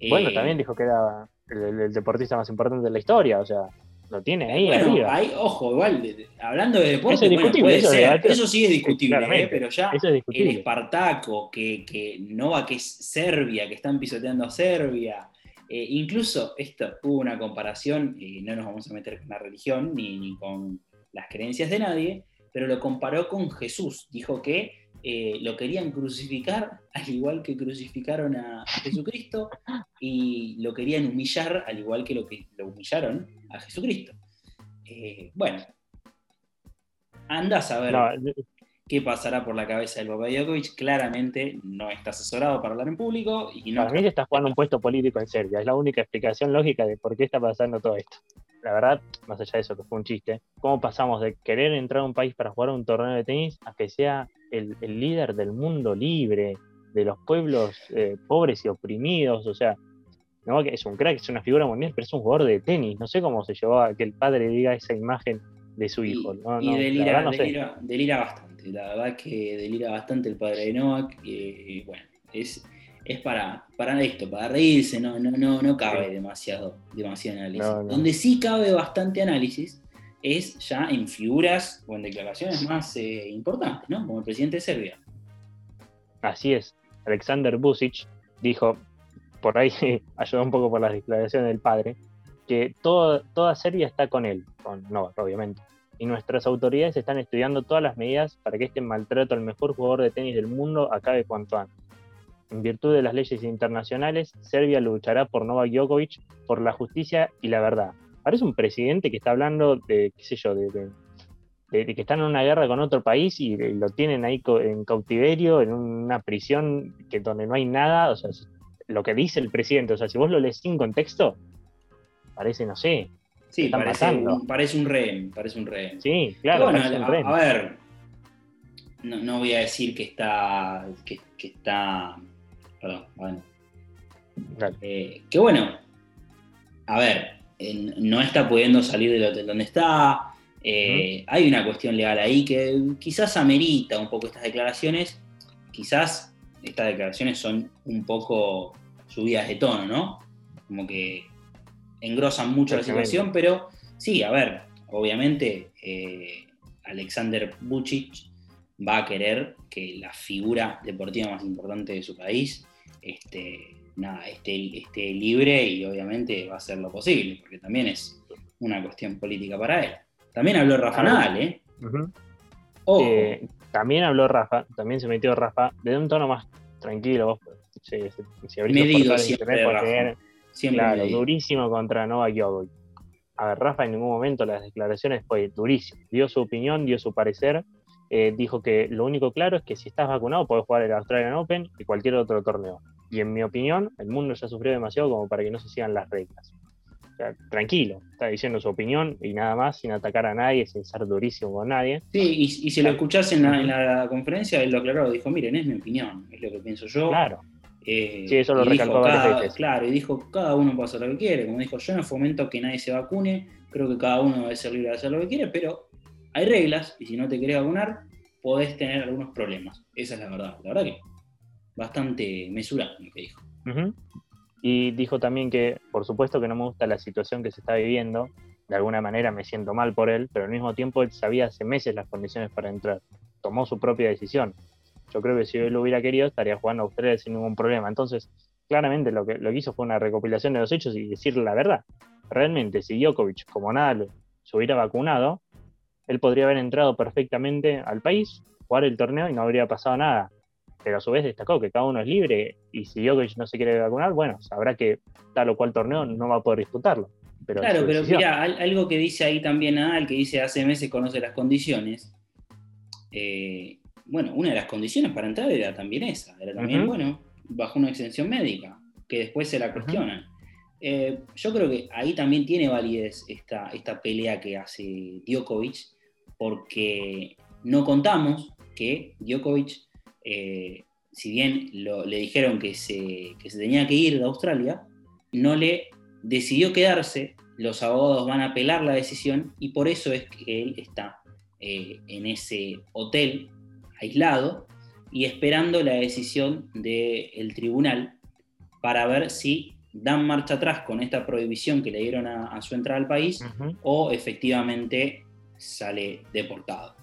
eh, Bueno, también dijo que era el, deportista más importante de la historia, o sea, lo tiene ahí bueno, arriba. hay- ojo, igual, de- de- hablando de deporte, Eso es bueno, discutible, puede eso ser. eso sí es discutible, claramente. ¿eh? pero ya Eso es el discutible. Espartaco, que, que Nova, que es Serbia, que están pisoteando a Serbia. Eh, incluso esto hubo una comparación, y no nos vamos a meter con la religión ni, ni con las creencias de nadie, pero lo comparó con Jesús. Dijo que eh, lo querían crucificar [LAUGHS] al igual que crucificaron a, Jesucristo y lo querían humillar al igual que lo humillaron a Jesucristo. Eh, bueno, andás a ver qué pasará por la cabeza del de Djokovic. Claramente no está asesorado para hablar en público y no para mí está jugando un puesto político en Serbia. Es la única explicación lógica de por qué está pasando todo esto. La verdad, más allá de eso, que fue un chiste, ¿cómo pasamos de querer entrar a un país para jugar un torneo de tenis a que sea el, el líder del mundo libre, de los pueblos eh, pobres y oprimidos? O sea, no, que es un crack, es una figura mundial, pero es un jugador de tenis. No sé cómo se llevó a que el padre diga esa imagen de su y, hijo. No, y no, delira, verdad no delira- delira bastante. La verdad que delira bastante el padre de Novak. eh, bueno, es, es para, para esto, para reírse, no, no, no, no cabe demasiado, demasiado análisis. No, no. Donde sí cabe bastante análisis es ya en figuras o en declaraciones más eh, importantes, ¿no? Como el presidente de Serbia. Así es. Alexander Busic dijo, por ahí [LAUGHS] ayudó un poco por las declaraciones del padre, que todo- toda Serbia está con él, con Novak, obviamente. Y nuestras autoridades están estudiando todas las medidas para que este maltrato al mejor jugador de tenis del mundo acabe cuanto antes. En virtud de las leyes internacionales, Serbia luchará por Novak Djokovic, por la justicia y la verdad. Parece un presidente que está hablando de, qué sé yo, de, que están en una guerra con otro país y, eh, lo tienen ahí en cautiverio, en una prisión que donde no hay nada. O sea, lo que dice el presidente, o sea, si vos lo lees sin contexto, parece, no sé. Sí, parece un, parece un rehén, parece un rehén. Sí, claro, Bueno, parece un a, rehén. a ver, no, no voy a decir que está, que, que está, perdón, bueno, eh, que bueno, a ver, no está pudiendo salir del hotel donde está, eh, hay una cuestión legal ahí que quizás amerita un poco estas declaraciones, quizás estas declaraciones son un poco subidas de tono, ¿no? Como que engrosan mucho la situación, pero sí, a ver, obviamente eh, Alexander Vucic va a querer que la figura deportiva más importante de su país este, nada, esté, esté libre y obviamente va a hacer lo posible, porque también es una cuestión política para él. También habló Rafa. Nadal, ¿eh? Eh, también habló Rafa, también se metió Rafa, de un tono más tranquilo. Vos, si, si- abrís los Medido portales de siempre, internet, Rafa. Siempre claro, durísimo contra Novak Djokovic. a ver, Rafa en ningún momento las declaraciones fue durísimo. Dio su opinión, dio su parecer. Eh, dijo que lo único claro es que si estás vacunado puedes jugar el Australian Open y cualquier otro torneo. Y en mi opinión, el mundo ya sufrió demasiado como para que no se sigan las reglas. O sea, tranquilo, está diciendo su opinión y nada más, sin atacar a nadie, sin ser durísimo con nadie. Sí, y, y si lo escuchás en la, en la, conferencia, él lo aclaró, dijo, miren, es mi opinión, es lo que pienso yo. Claro. Eh, Sí, eso lo recalcó varias cada- veces. Claro, y dijo, cada uno puede hacer lo que quiere. Como dijo, yo no fomento que nadie se vacune, creo que cada uno debe ser libre de hacer lo que quiere, pero hay reglas, y si no te querés vacunar, podés tener algunos problemas. Esa es la verdad. La verdad que bastante mesurado lo que dijo. Y dijo también que, por supuesto que no me gusta la situación que se está viviendo, de alguna manera me siento mal por él, pero al mismo tiempo él sabía hace meses las condiciones para entrar. Tomó su propia decisión. Yo creo que si él lo hubiera querido, estaría jugando a Australia sin ningún problema. Entonces, claramente lo que, lo que hizo fue una recopilación de los hechos y decir la verdad. Realmente, si Djokovic, como nada, lo- se hubiera vacunado, él podría haber entrado perfectamente al país, jugar el torneo y no habría pasado nada pero a su vez destacó que cada uno es libre y si Djokovic no se quiere vacunar, bueno, sabrá que tal o cual torneo no va a poder disputarlo. Pero Claro, pero mira, al- algo que dice ahí también Nadal, que dice hace meses conoce las condiciones. eh, bueno, una de las condiciones para entrar era también esa, era también, bueno, bajo una exención médica, que después se la cuestionan. Eh, yo creo que ahí también tiene validez esta, esta pelea que hace Djokovic, porque no contamos que Djokovic, eh, si bien lo- le dijeron que se, que se tenía que ir de Australia, no le decidió quedarse, los abogados van a apelar la decisión y por eso es que él está eh, en ese hotel aislado y esperando la decisión del tribunal para ver si dan marcha atrás con esta prohibición que le dieron a, a su entrada al país o efectivamente sale deportado.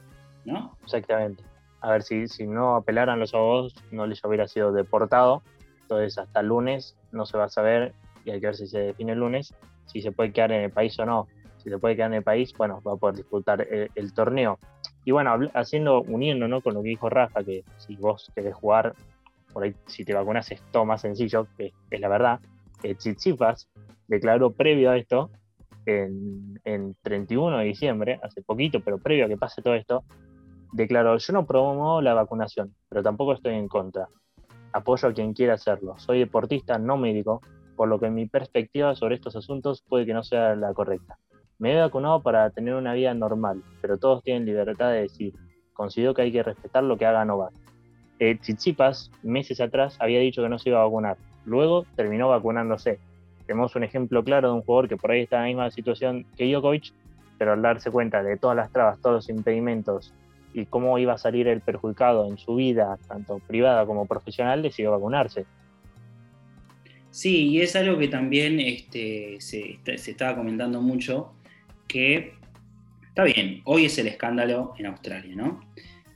¿no? Exactamente. A ver, si, si no apelaran los abogados, no les hubiera sido deportado. Entonces, hasta el lunes no se va a saber y hay que ver si se define el lunes si se puede quedar en el país o no. Si se puede quedar en el país, bueno, va a poder disputar el, el torneo. Y bueno, haciendo, uniendo ¿no? con lo que dijo Rafa, que si vos querés jugar, por ahí si te vacunas es todo más sencillo, que es la verdad. Tsitsipas declaró previo a esto, en, en 31 de diciembre, hace poquito, pero previo a que pase todo esto, declaró, yo no promuevo la vacunación, pero tampoco estoy en contra. Apoyo a quien quiera hacerlo. Soy deportista, no médico, por lo que mi perspectiva sobre estos asuntos puede que no sea la correcta. Me he vacunado para tener una vida normal, pero todos tienen libertad de decir. Considero que hay que respetar lo que haga Novak. Eh, meses atrás, había dicho que no se iba a vacunar. Luego terminó vacunándose. Tenemos un ejemplo claro de un jugador que por ahí está en la misma situación que Djokovic, pero al darse cuenta de todas las trabas, todos los impedimentos y cómo iba a salir el perjudicado en su vida, tanto privada como profesional, decidió vacunarse. Sí, y es algo que también este, se estaba comentando mucho, que está bien, hoy es el escándalo en Australia, ¿no?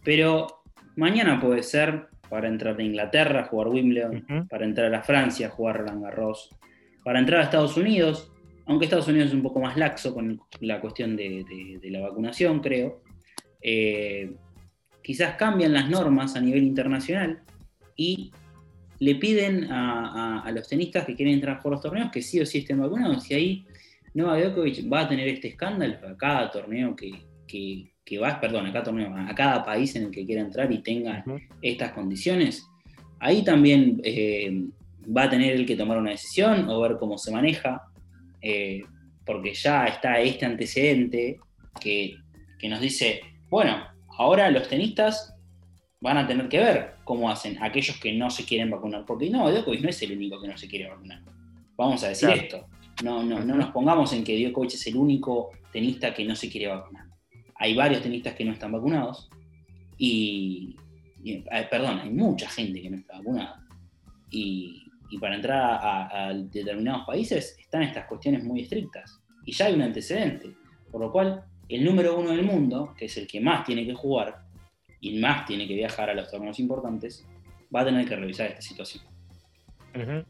Pero mañana puede ser para entrar a Inglaterra, jugar Wimbledon, para entrar a Francia, jugar Roland Garros, para entrar a Estados Unidos, aunque Estados Unidos es un poco más laxo con la cuestión de, de- de la vacunación, creo. Eh, quizás cambian las normas a nivel internacional y le piden a, a- a los tenistas que quieren entrar jugar los torneos que sí o sí estén vacunados. Y ahí Novak Djokovic va a tener este escándalo a cada torneo que, que, que va, perdón, a cada torneo, a cada país en el que quiera entrar y tenga estas condiciones. Ahí también eh, va a tener el que tomar una decisión o ver cómo se maneja, eh, porque ya está este antecedente que, que nos dice, bueno, ahora los tenistas van a tener que ver cómo hacen aquellos que no se quieren vacunar, porque no, Djokovic no es el único que no se quiere vacunar. Vamos a decir Claro. esto, no, no, no nos pongamos en que Djokovic es el único tenista que no se quiere vacunar. Hay varios tenistas que no están vacunados y, eh, perdón, hay mucha gente que no está vacunada. Y, para entrar a- a determinados países están estas cuestiones muy estrictas. Y ya hay un antecedente. Por lo cual, el número uno del mundo, que es el que más tiene que jugar y más tiene que viajar a los torneos importantes, va a tener que revisar esta situación.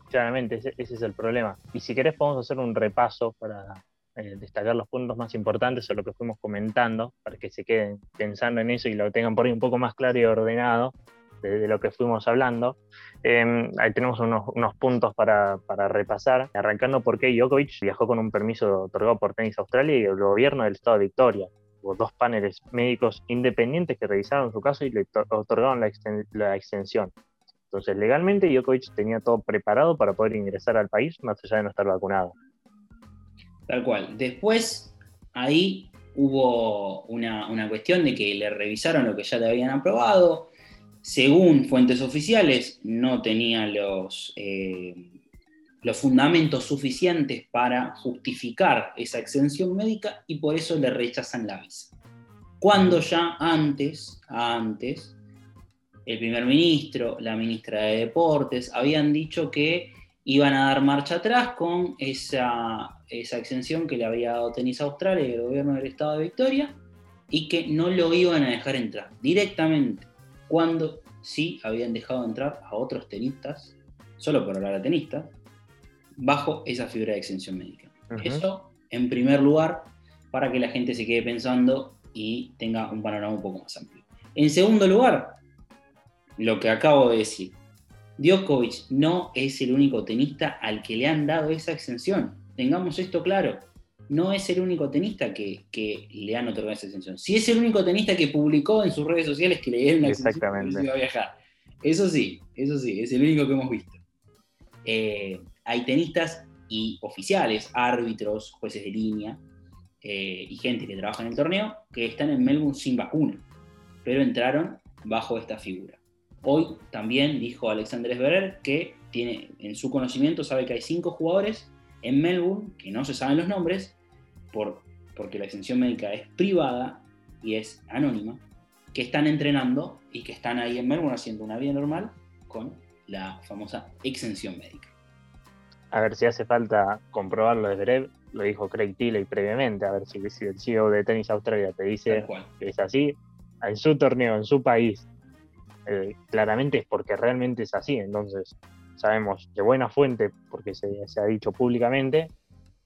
Claramente, ese, es el problema. Y si querés podemos hacer un repaso para eh, destacar los puntos más importantes o lo que fuimos comentando, para que se queden pensando en eso y lo tengan por ahí un poco más claro y ordenado. de, lo que fuimos hablando. Em, ahí tenemos unos, unos puntos para, para, repasar, arrancando porque Djokovic viajó con un permiso otorgado por Tenis Australia y el gobierno del estado de Victoria. Hubo dos paneles médicos independientes que revisaron su caso y le otorgaron la, la extensión. Entonces, legalmente Djokovic tenía todo preparado para poder ingresar al país más allá de no estar vacunado. Tal cual. Después, ahí hubo una, cuestión de que le revisaron lo que ya le habían aprobado. Según fuentes oficiales, no tenía los, eh, los fundamentos suficientes para justificar esa exención médica y por eso le rechazan la visa. Cuando ya antes, antes, el primer ministro, la ministra de Deportes, habían dicho que iban a dar marcha atrás con esa, esa exención que le había dado Tenis Australia y el gobierno del estado de Victoria y que no lo iban a dejar entrar directamente, cuando sí habían dejado entrar a otros tenistas, solo por hablar de tenistas, bajo esa figura de exención médica. Eso, en primer lugar, para que la gente se quede pensando y tenga un panorama un poco más amplio. En segundo lugar, lo que acabo de decir. Djokovic no es el único tenista al que le han dado esa exención. Tengamos esto claro. No es el único tenista que, le han otorgado esa exención. Si es el único tenista que publicó en sus redes sociales que le dieron la exención iba a viajar. Eso sí, eso sí, es el único que hemos visto. Eh, hay tenistas y oficiales, árbitros, jueces de línea eh, y gente que trabaja en el torneo que están en Melbourne sin vacuna, pero entraron bajo esta figura. Hoy también dijo Alexander Zverev que tiene en su conocimiento, sabe que hay cinco jugadores en Melbourne, que no se saben los nombres, por, porque la exención médica es privada y es anónima, que están entrenando y que están ahí en Melbourne haciendo una vida normal con la famosa exención médica. A ver si hace falta comprobarlo de Zverev, lo dijo Craig Tilley previamente, a ver si, el CEO de Tenis Australia te dice que es así, en su torneo, en su país, eh, claramente es porque realmente es así. Entonces, sabemos de buena fuente, porque se, ha dicho públicamente,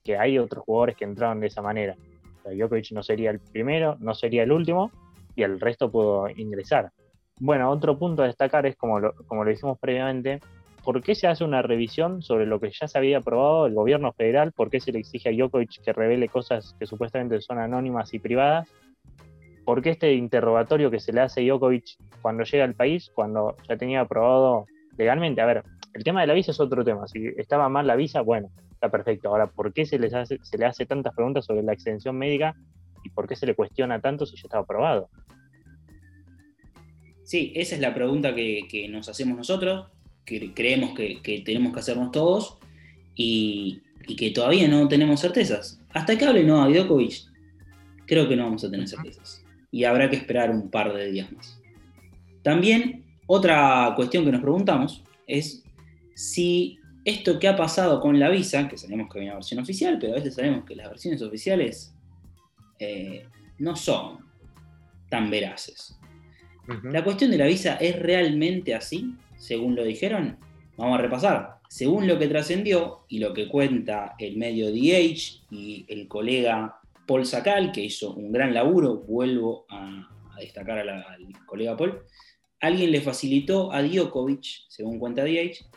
que hay otros jugadores que entraron de esa manera. O no sería el primero, no sería el último, y el resto pudo ingresar. Bueno, otro punto a destacar es, como lo, como lo dijimos previamente, ¿por qué se hace una revisión sobre lo que ya se había aprobado el gobierno federal? ¿Por qué se le exige a Djokovic que revele cosas que supuestamente son anónimas y privadas? ¿Por qué este interrogatorio que se le hace a Djokovic cuando llega al país, cuando ya tenía aprobado legalmente? A ver, el tema de la visa es otro tema. Si estaba mal la visa, bueno, está perfecto. Ahora, ¿por qué se, les hace, se le hace tantas preguntas sobre la extensión médica y por qué se le cuestiona tanto si ya estaba aprobado? Sí, esa es la pregunta que, nos hacemos nosotros, que creemos que, tenemos que hacernos todos y, que todavía no tenemos certezas. Hasta que hable Novak Djokovic, creo que no vamos a tener certezas y habrá que esperar un par de días más. También otra cuestión que nos preguntamos es si esto que ha pasado con la visa, que sabemos que hay una versión oficial, pero a veces sabemos que las versiones oficiales eh, no son tan veraces. La cuestión de la visa es realmente así, según lo dijeron. Vamos a repasar. Según lo que trascendió y lo que cuenta el medio DH y el colega Paul Sacal, que hizo un gran laburo, vuelvo a, destacar al colega Paul, alguien le facilitó a Djokovic, según cuenta DH,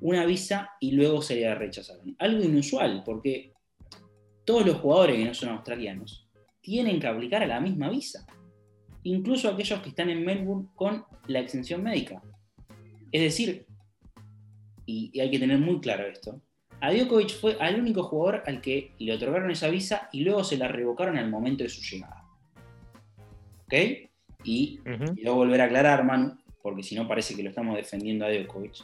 una visa y luego se le rechazaron. Algo inusual, porque todos los jugadores que no son australianos tienen que aplicar a la misma visa, incluso aquellos que están en Melbourne con la exención médica. Es decir, y hay que tener muy claro esto, a Djokovic fue al único jugador al que le otorgaron esa visa y luego se la revocaron al momento de su llegada. ¿Ok? Y quiero volver a aclarar, Manu, porque si no parece que lo estamos defendiendo a Djokovic.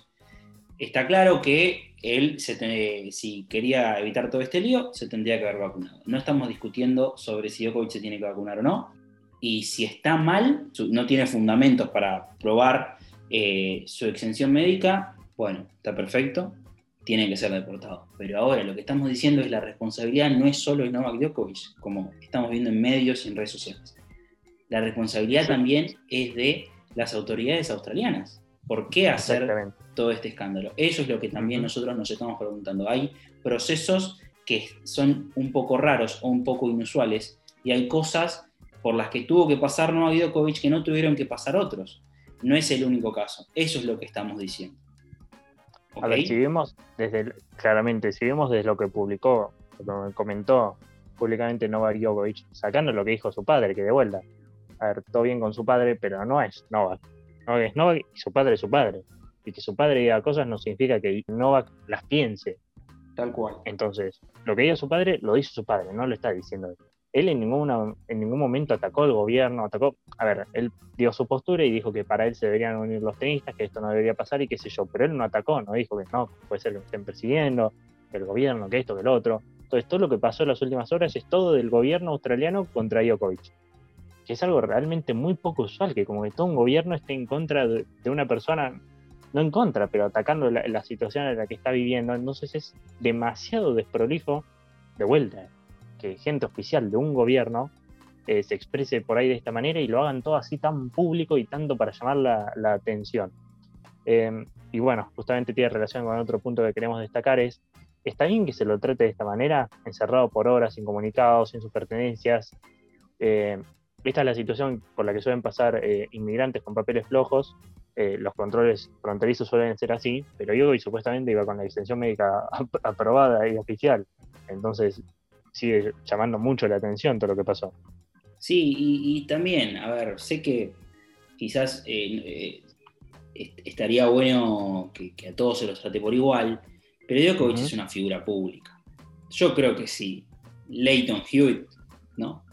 Está claro que él, si quería evitar todo este lío, se tendría que haber vacunado. No estamos discutiendo sobre si Djokovic se tiene que vacunar o no. Y si está mal, no tiene fundamentos para probar eh, su exención médica, bueno, está perfecto tiene que ser deportado. Pero ahora lo que estamos diciendo es la responsabilidad no es solo de Novak Djokovic, como estamos viendo en medios y en redes sociales. La responsabilidad también es de las autoridades australianas. ¿Por qué hacer todo este escándalo? Eso es lo que también nosotros nos estamos preguntando. Hay procesos que son un poco raros o un poco inusuales y hay cosas por las que tuvo que pasar Novak Djokovic que no tuvieron que pasar otros. no es el único caso. Eso es lo que estamos diciendo. A ver, si vemos desde, claramente, si vemos desde lo que publicó, lo que comentó públicamente Novak Djokovic, sacando lo que dijo su padre, que de vuelta, a ver, todo bien con su padre, pero no es Novak. Novak es Novak y su padre es su padre. Y que su padre diga cosas no significa que Novak las piense. Tal cual. Entonces, lo que diga su padre, lo dice su padre, no lo está diciendo él. Él en, ninguna, en ningún momento atacó al gobierno, atacó, a ver, él dio su postura y dijo que para él se deberían unir los tenistas, que esto no debería pasar y qué sé yo, pero él no atacó, no dijo que no, puede ser que estén persiguiendo, que el gobierno, que esto, que el otro. Entonces, todo lo que pasó en las últimas horas es todo del gobierno australiano contra Djokovic que es algo realmente muy poco usual, que como que todo un gobierno esté en contra de, una persona, no en contra, pero atacando la, situación en la que está viviendo, entonces es demasiado desprolijo de vuelta que gente oficial de un gobierno eh, se exprese por ahí de esta manera y lo hagan todo así tan público y tanto para llamar la, atención. Em, y bueno, justamente tiene relación con otro punto que queremos destacar es, está bien que se lo trate de esta manera, encerrado por horas, incomunicados, sin sus pertenencias, eh, esta es la situación por la que suelen pasar eh, inmigrantes con papeles flojos. Eh, los controles fronterizos suelen ser así, pero yo supuestamente iba con la extensión médica [LAUGHS] aprobada y oficial. Entonces sigue llamando mucho la atención todo lo que pasó. Sí, y, también, a ver, sé que quizás eh, estaría bueno que, a todos se los trate por igual, pero Djokovic es una figura pública. Yo creo que sí. Leighton Hewitt, ¿no?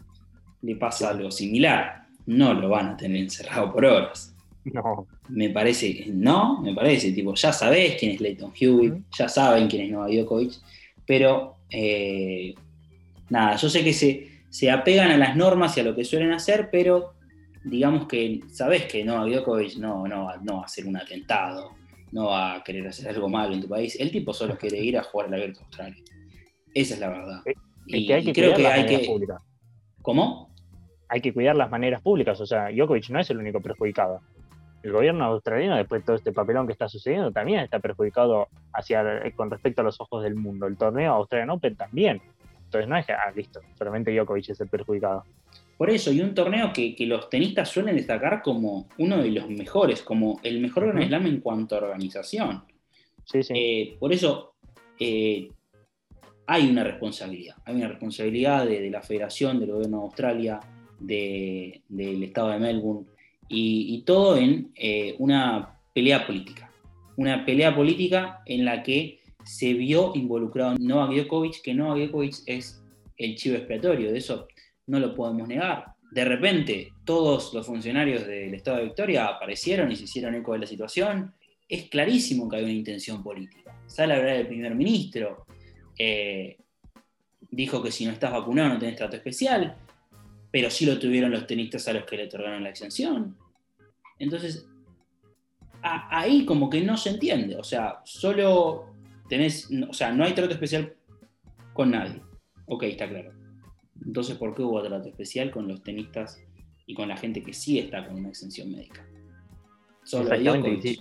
le pasa algo similar. No lo van a tener encerrado por horas. No. Me parece, no, me parece, tipo, ya sabés quién es Leighton Hewitt, ya saben quién es Novak Djokovic, pero eh, nada, yo sé que se, se apegan a las normas y a lo que suelen hacer, pero digamos que sabés que Novak Djokovic no, no, no va a hacer un atentado, no va a querer hacer algo malo en tu país. El tipo solo [LAUGHS] quiere ir a jugar al Abierto Australia. Esa es la verdad. y, creo que hay que. ¿Cómo? hay que cuidar las maneras públicas. O sea, Djokovic no es el único perjudicado. El gobierno australiano, después de todo este papelón que está sucediendo, también está perjudicado hacia, con respecto a los ojos del mundo. El torneo Australian Open también. Entonces no es que, ah, listo, solamente Djokovic es el perjudicado. Por eso, y un torneo que, los tenistas suelen destacar como uno de los mejores, como el mejor uh Slam en cuanto a organización. Sí, sí. Eh, por eso, eh, hay una responsabilidad. Hay una responsabilidad de, de, la Federación, del Gobierno de Australia, del estado de Melbourne, y, todo en eh, una pelea política. Una pelea política en la que se vio involucrado Novak Djokovic, que Novak Djokovic es el chivo expiatorio, de eso no lo podemos negar. De repente, todos los funcionarios del Estado de Victoria aparecieron y se hicieron eco de la situación. Es clarísimo que hay una intención política. Sale a hablar el primer ministro, eh, dijo que si no estás vacunado no tenés trato especial pero sí lo tuvieron los tenistas a los que le otorgaron la exención. Entonces, ahí como que no se entiende, o sea, solo tenés, o sea, no hay trato especial con nadie. Ok, está claro. Entonces, ¿por qué hubo trato especial con los tenistas y con la gente que sí está con una exención médica? Solo Djokovic.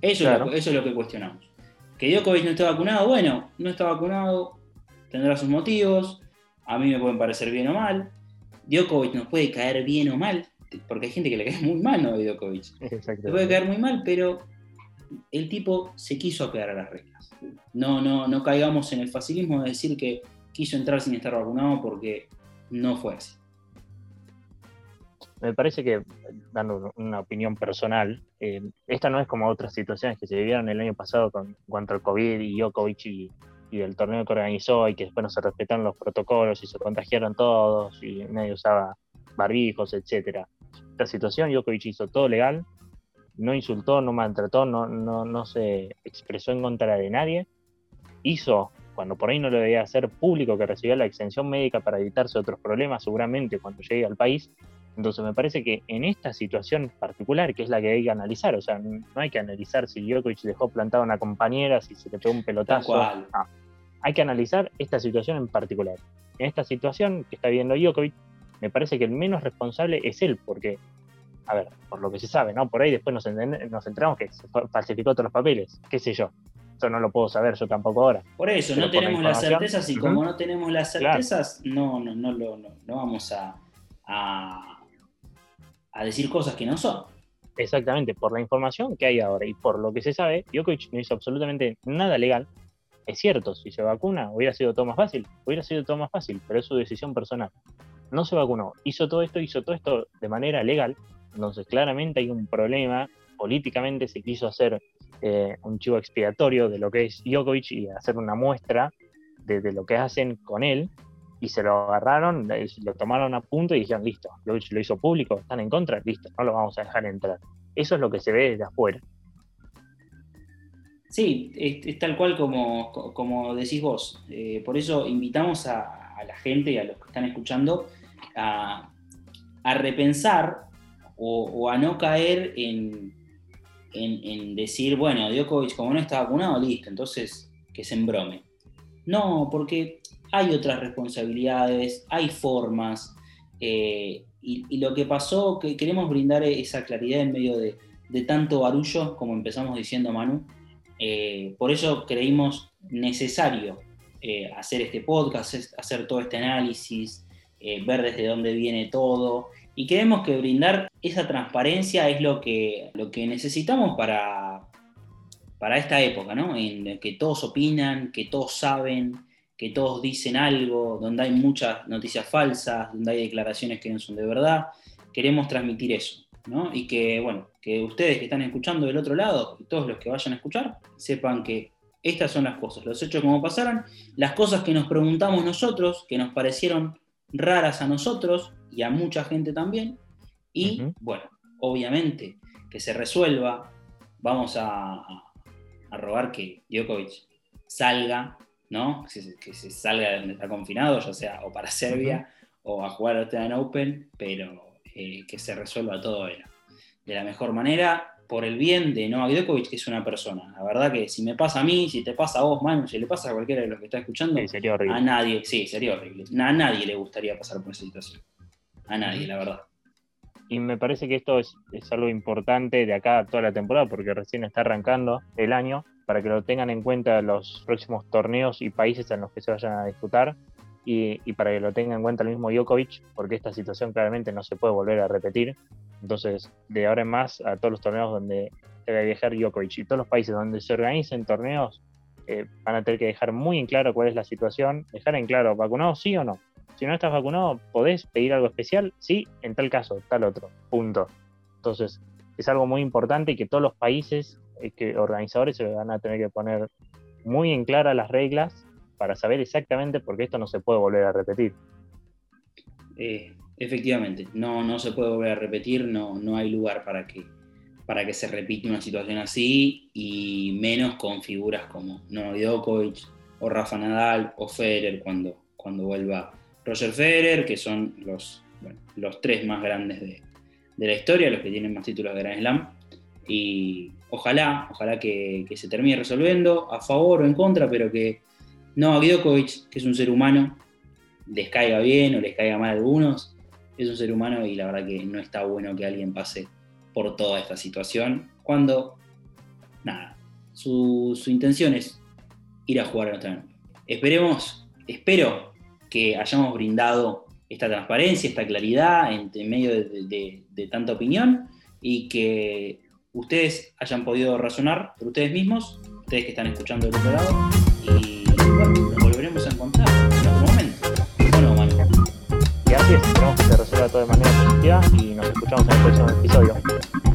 eso, es lo, eso es lo que cuestionamos. Que Djokovic no está vacunado, bueno, no está vacunado, tendrá sus motivos, a mí me pueden parecer bien o mal, Djokovic nos puede caer bien o mal, porque hay gente que le cae muy mal a Djokovic. Le puede caer muy mal, pero el tipo se quiso apegar a las reglas. No, no, no caigamos en el facilismo de decir que quiso entrar sin estar vacunado porque no fue así. Me parece que, dando una opinión personal, eh, esta no es como otras situaciones que se vivieron el año pasado con, contra el COVID y Djokovic y y del torneo que organizó y que después no se respetaron los protocolos y se contagiaron todos y nadie usaba barbijos, etcétera. Esta situación, Djokovic hizo todo legal, no insultó, no maltrató, no, no, no se expresó en contra de nadie, hizo, cuando por ahí no lo debía hacer público, que recibió la exención médica para evitarse otros problemas seguramente cuando llegue al país. Entonces me parece que en esta situación particular, que es la que hay que analizar, o sea, no hay que analizar si Djokovic dejó plantada a una compañera, si se le pegó un pelotazo. Hay que analizar esta situación en particular. En esta situación que está viendo Djokovic, me parece que el menos responsable es él, porque, a ver, por lo que se sabe, ¿no? Por ahí después nos, nos enteramos que se falsificó todos los papeles, qué sé yo. Eso no lo puedo saber yo tampoco ahora. Por eso, no tenemos las certezas y como no tenemos las certezas, no, no, no, no, vamos a, a, decir cosas que no son. exactamente, por la información que hay ahora y por lo que se sabe, Djokovic no hizo absolutamente nada legal. Es cierto, si se vacuna hubiera sido todo más fácil, hubiera sido todo más fácil, pero es su decisión personal. No se vacunó, hizo todo esto, hizo todo esto de manera legal, entonces claramente hay un problema, políticamente se quiso hacer eh, un chivo expiatorio de lo que es Djokovic y hacer una muestra de, lo que hacen con él, y se lo agarraron, lo tomaron a punto y dijeron, listo, lo, lo hizo público, están en contra, listo, no lo vamos a dejar entrar. Eso es lo que se ve desde afuera. Sí, es, tal cual como, como decís vos. Eh, por eso invitamos a, la gente y a los que están escuchando a, repensar o, a no caer en, en, decir, bueno, Djokovic como no está vacunado, listo, entonces que se embrome. No, porque hay otras responsabilidades, hay formas, eh, y, lo que pasó, que queremos brindar esa claridad en medio de, tanto barullo, como empezamos diciendo Manu. Eh, por eso creímos necesario eh, hacer este podcast, hacer todo este análisis, ver desde dónde viene todo. Y creemos que brindar esa transparencia es lo que, lo que necesitamos para, para esta época, ¿no? En que todos opinan, que todos saben, que todos dicen algo, donde hay muchas noticias falsas, donde hay declaraciones que no son de verdad. Queremos transmitir eso, ¿no? Y que, bueno, que ustedes que están escuchando del otro lado, y todos los que vayan a escuchar, sepan que estas son las cosas, los hechos como pasaron, las cosas que nos preguntamos nosotros, que nos parecieron raras a nosotros y a mucha gente también, y bueno, obviamente que se resuelva, vamos a, a rogar que Djokovic salga ¿no? Que se, salga de donde está confinado, ya sea o para Serbia o a jugar al Australian Open, pero eh, que se resuelva todo de la, mejor manera, por el bien de Novak Djokovic, que es una persona. La verdad que si me pasa a mí, si te pasa a vos, Manu, si le pasa a cualquiera de los que está escuchando, sería horrible. a nadie, sí, sería horrible. A nadie le gustaría pasar por esa situación. A nadie, la verdad. Y me parece que esto es, es algo importante de acá toda la temporada, porque recién está arrancando el año para que lo tengan en cuenta los próximos torneos y países en los que se vayan a disputar y, para que lo tenga en cuenta el mismo Djokovic, porque esta situación claramente no se puede volver a repetir. Entonces, de ahora en más, a todos los torneos donde debe viajar Djokovic y todos los países donde se organicen torneos, eh, van a tener que dejar muy en claro cuál es la situación, dejar en claro, ¿vacunado sí o no? Si no estás vacunado, ¿podés pedir algo especial? Sí, en tal caso, tal otro, punto. Entonces, es algo muy importante y que todos los países que organizadores se van a tener que poner muy en clara las reglas para saber exactamente por qué esto no se puede volver a repetir. Eh, efectivamente, no, no se puede volver a repetir, no, no hay lugar para que, para que se repita una situación así y menos con figuras como Novak Djokovic o Rafa Nadal o Federer cuando, cuando vuelva Roger Federer, que son los, los tres más grandes de, de la historia, los que tienen más títulos de Grand Slam. Y ojalá, ojalá que, se termine resolviendo a favor o en contra, pero que no, Djokovic, que es un ser humano, les caiga bien o les caiga mal a algunos, es un ser humano y la verdad que no está bueno que alguien pase por toda esta situación cuando, nada, su, intención es ir a jugar a Esperemos, espero que hayamos brindado esta transparencia, esta claridad en, medio de tanta opinión y que ustedes hayan podido razonar por ustedes mismos, ustedes que están escuchando del otro lado, y bueno, nos volveremos a encontrar en otro momento. Bueno, Manu. Es, esperamos que se resuelva todo de manera positiva y nos escuchamos en el próximo episodio.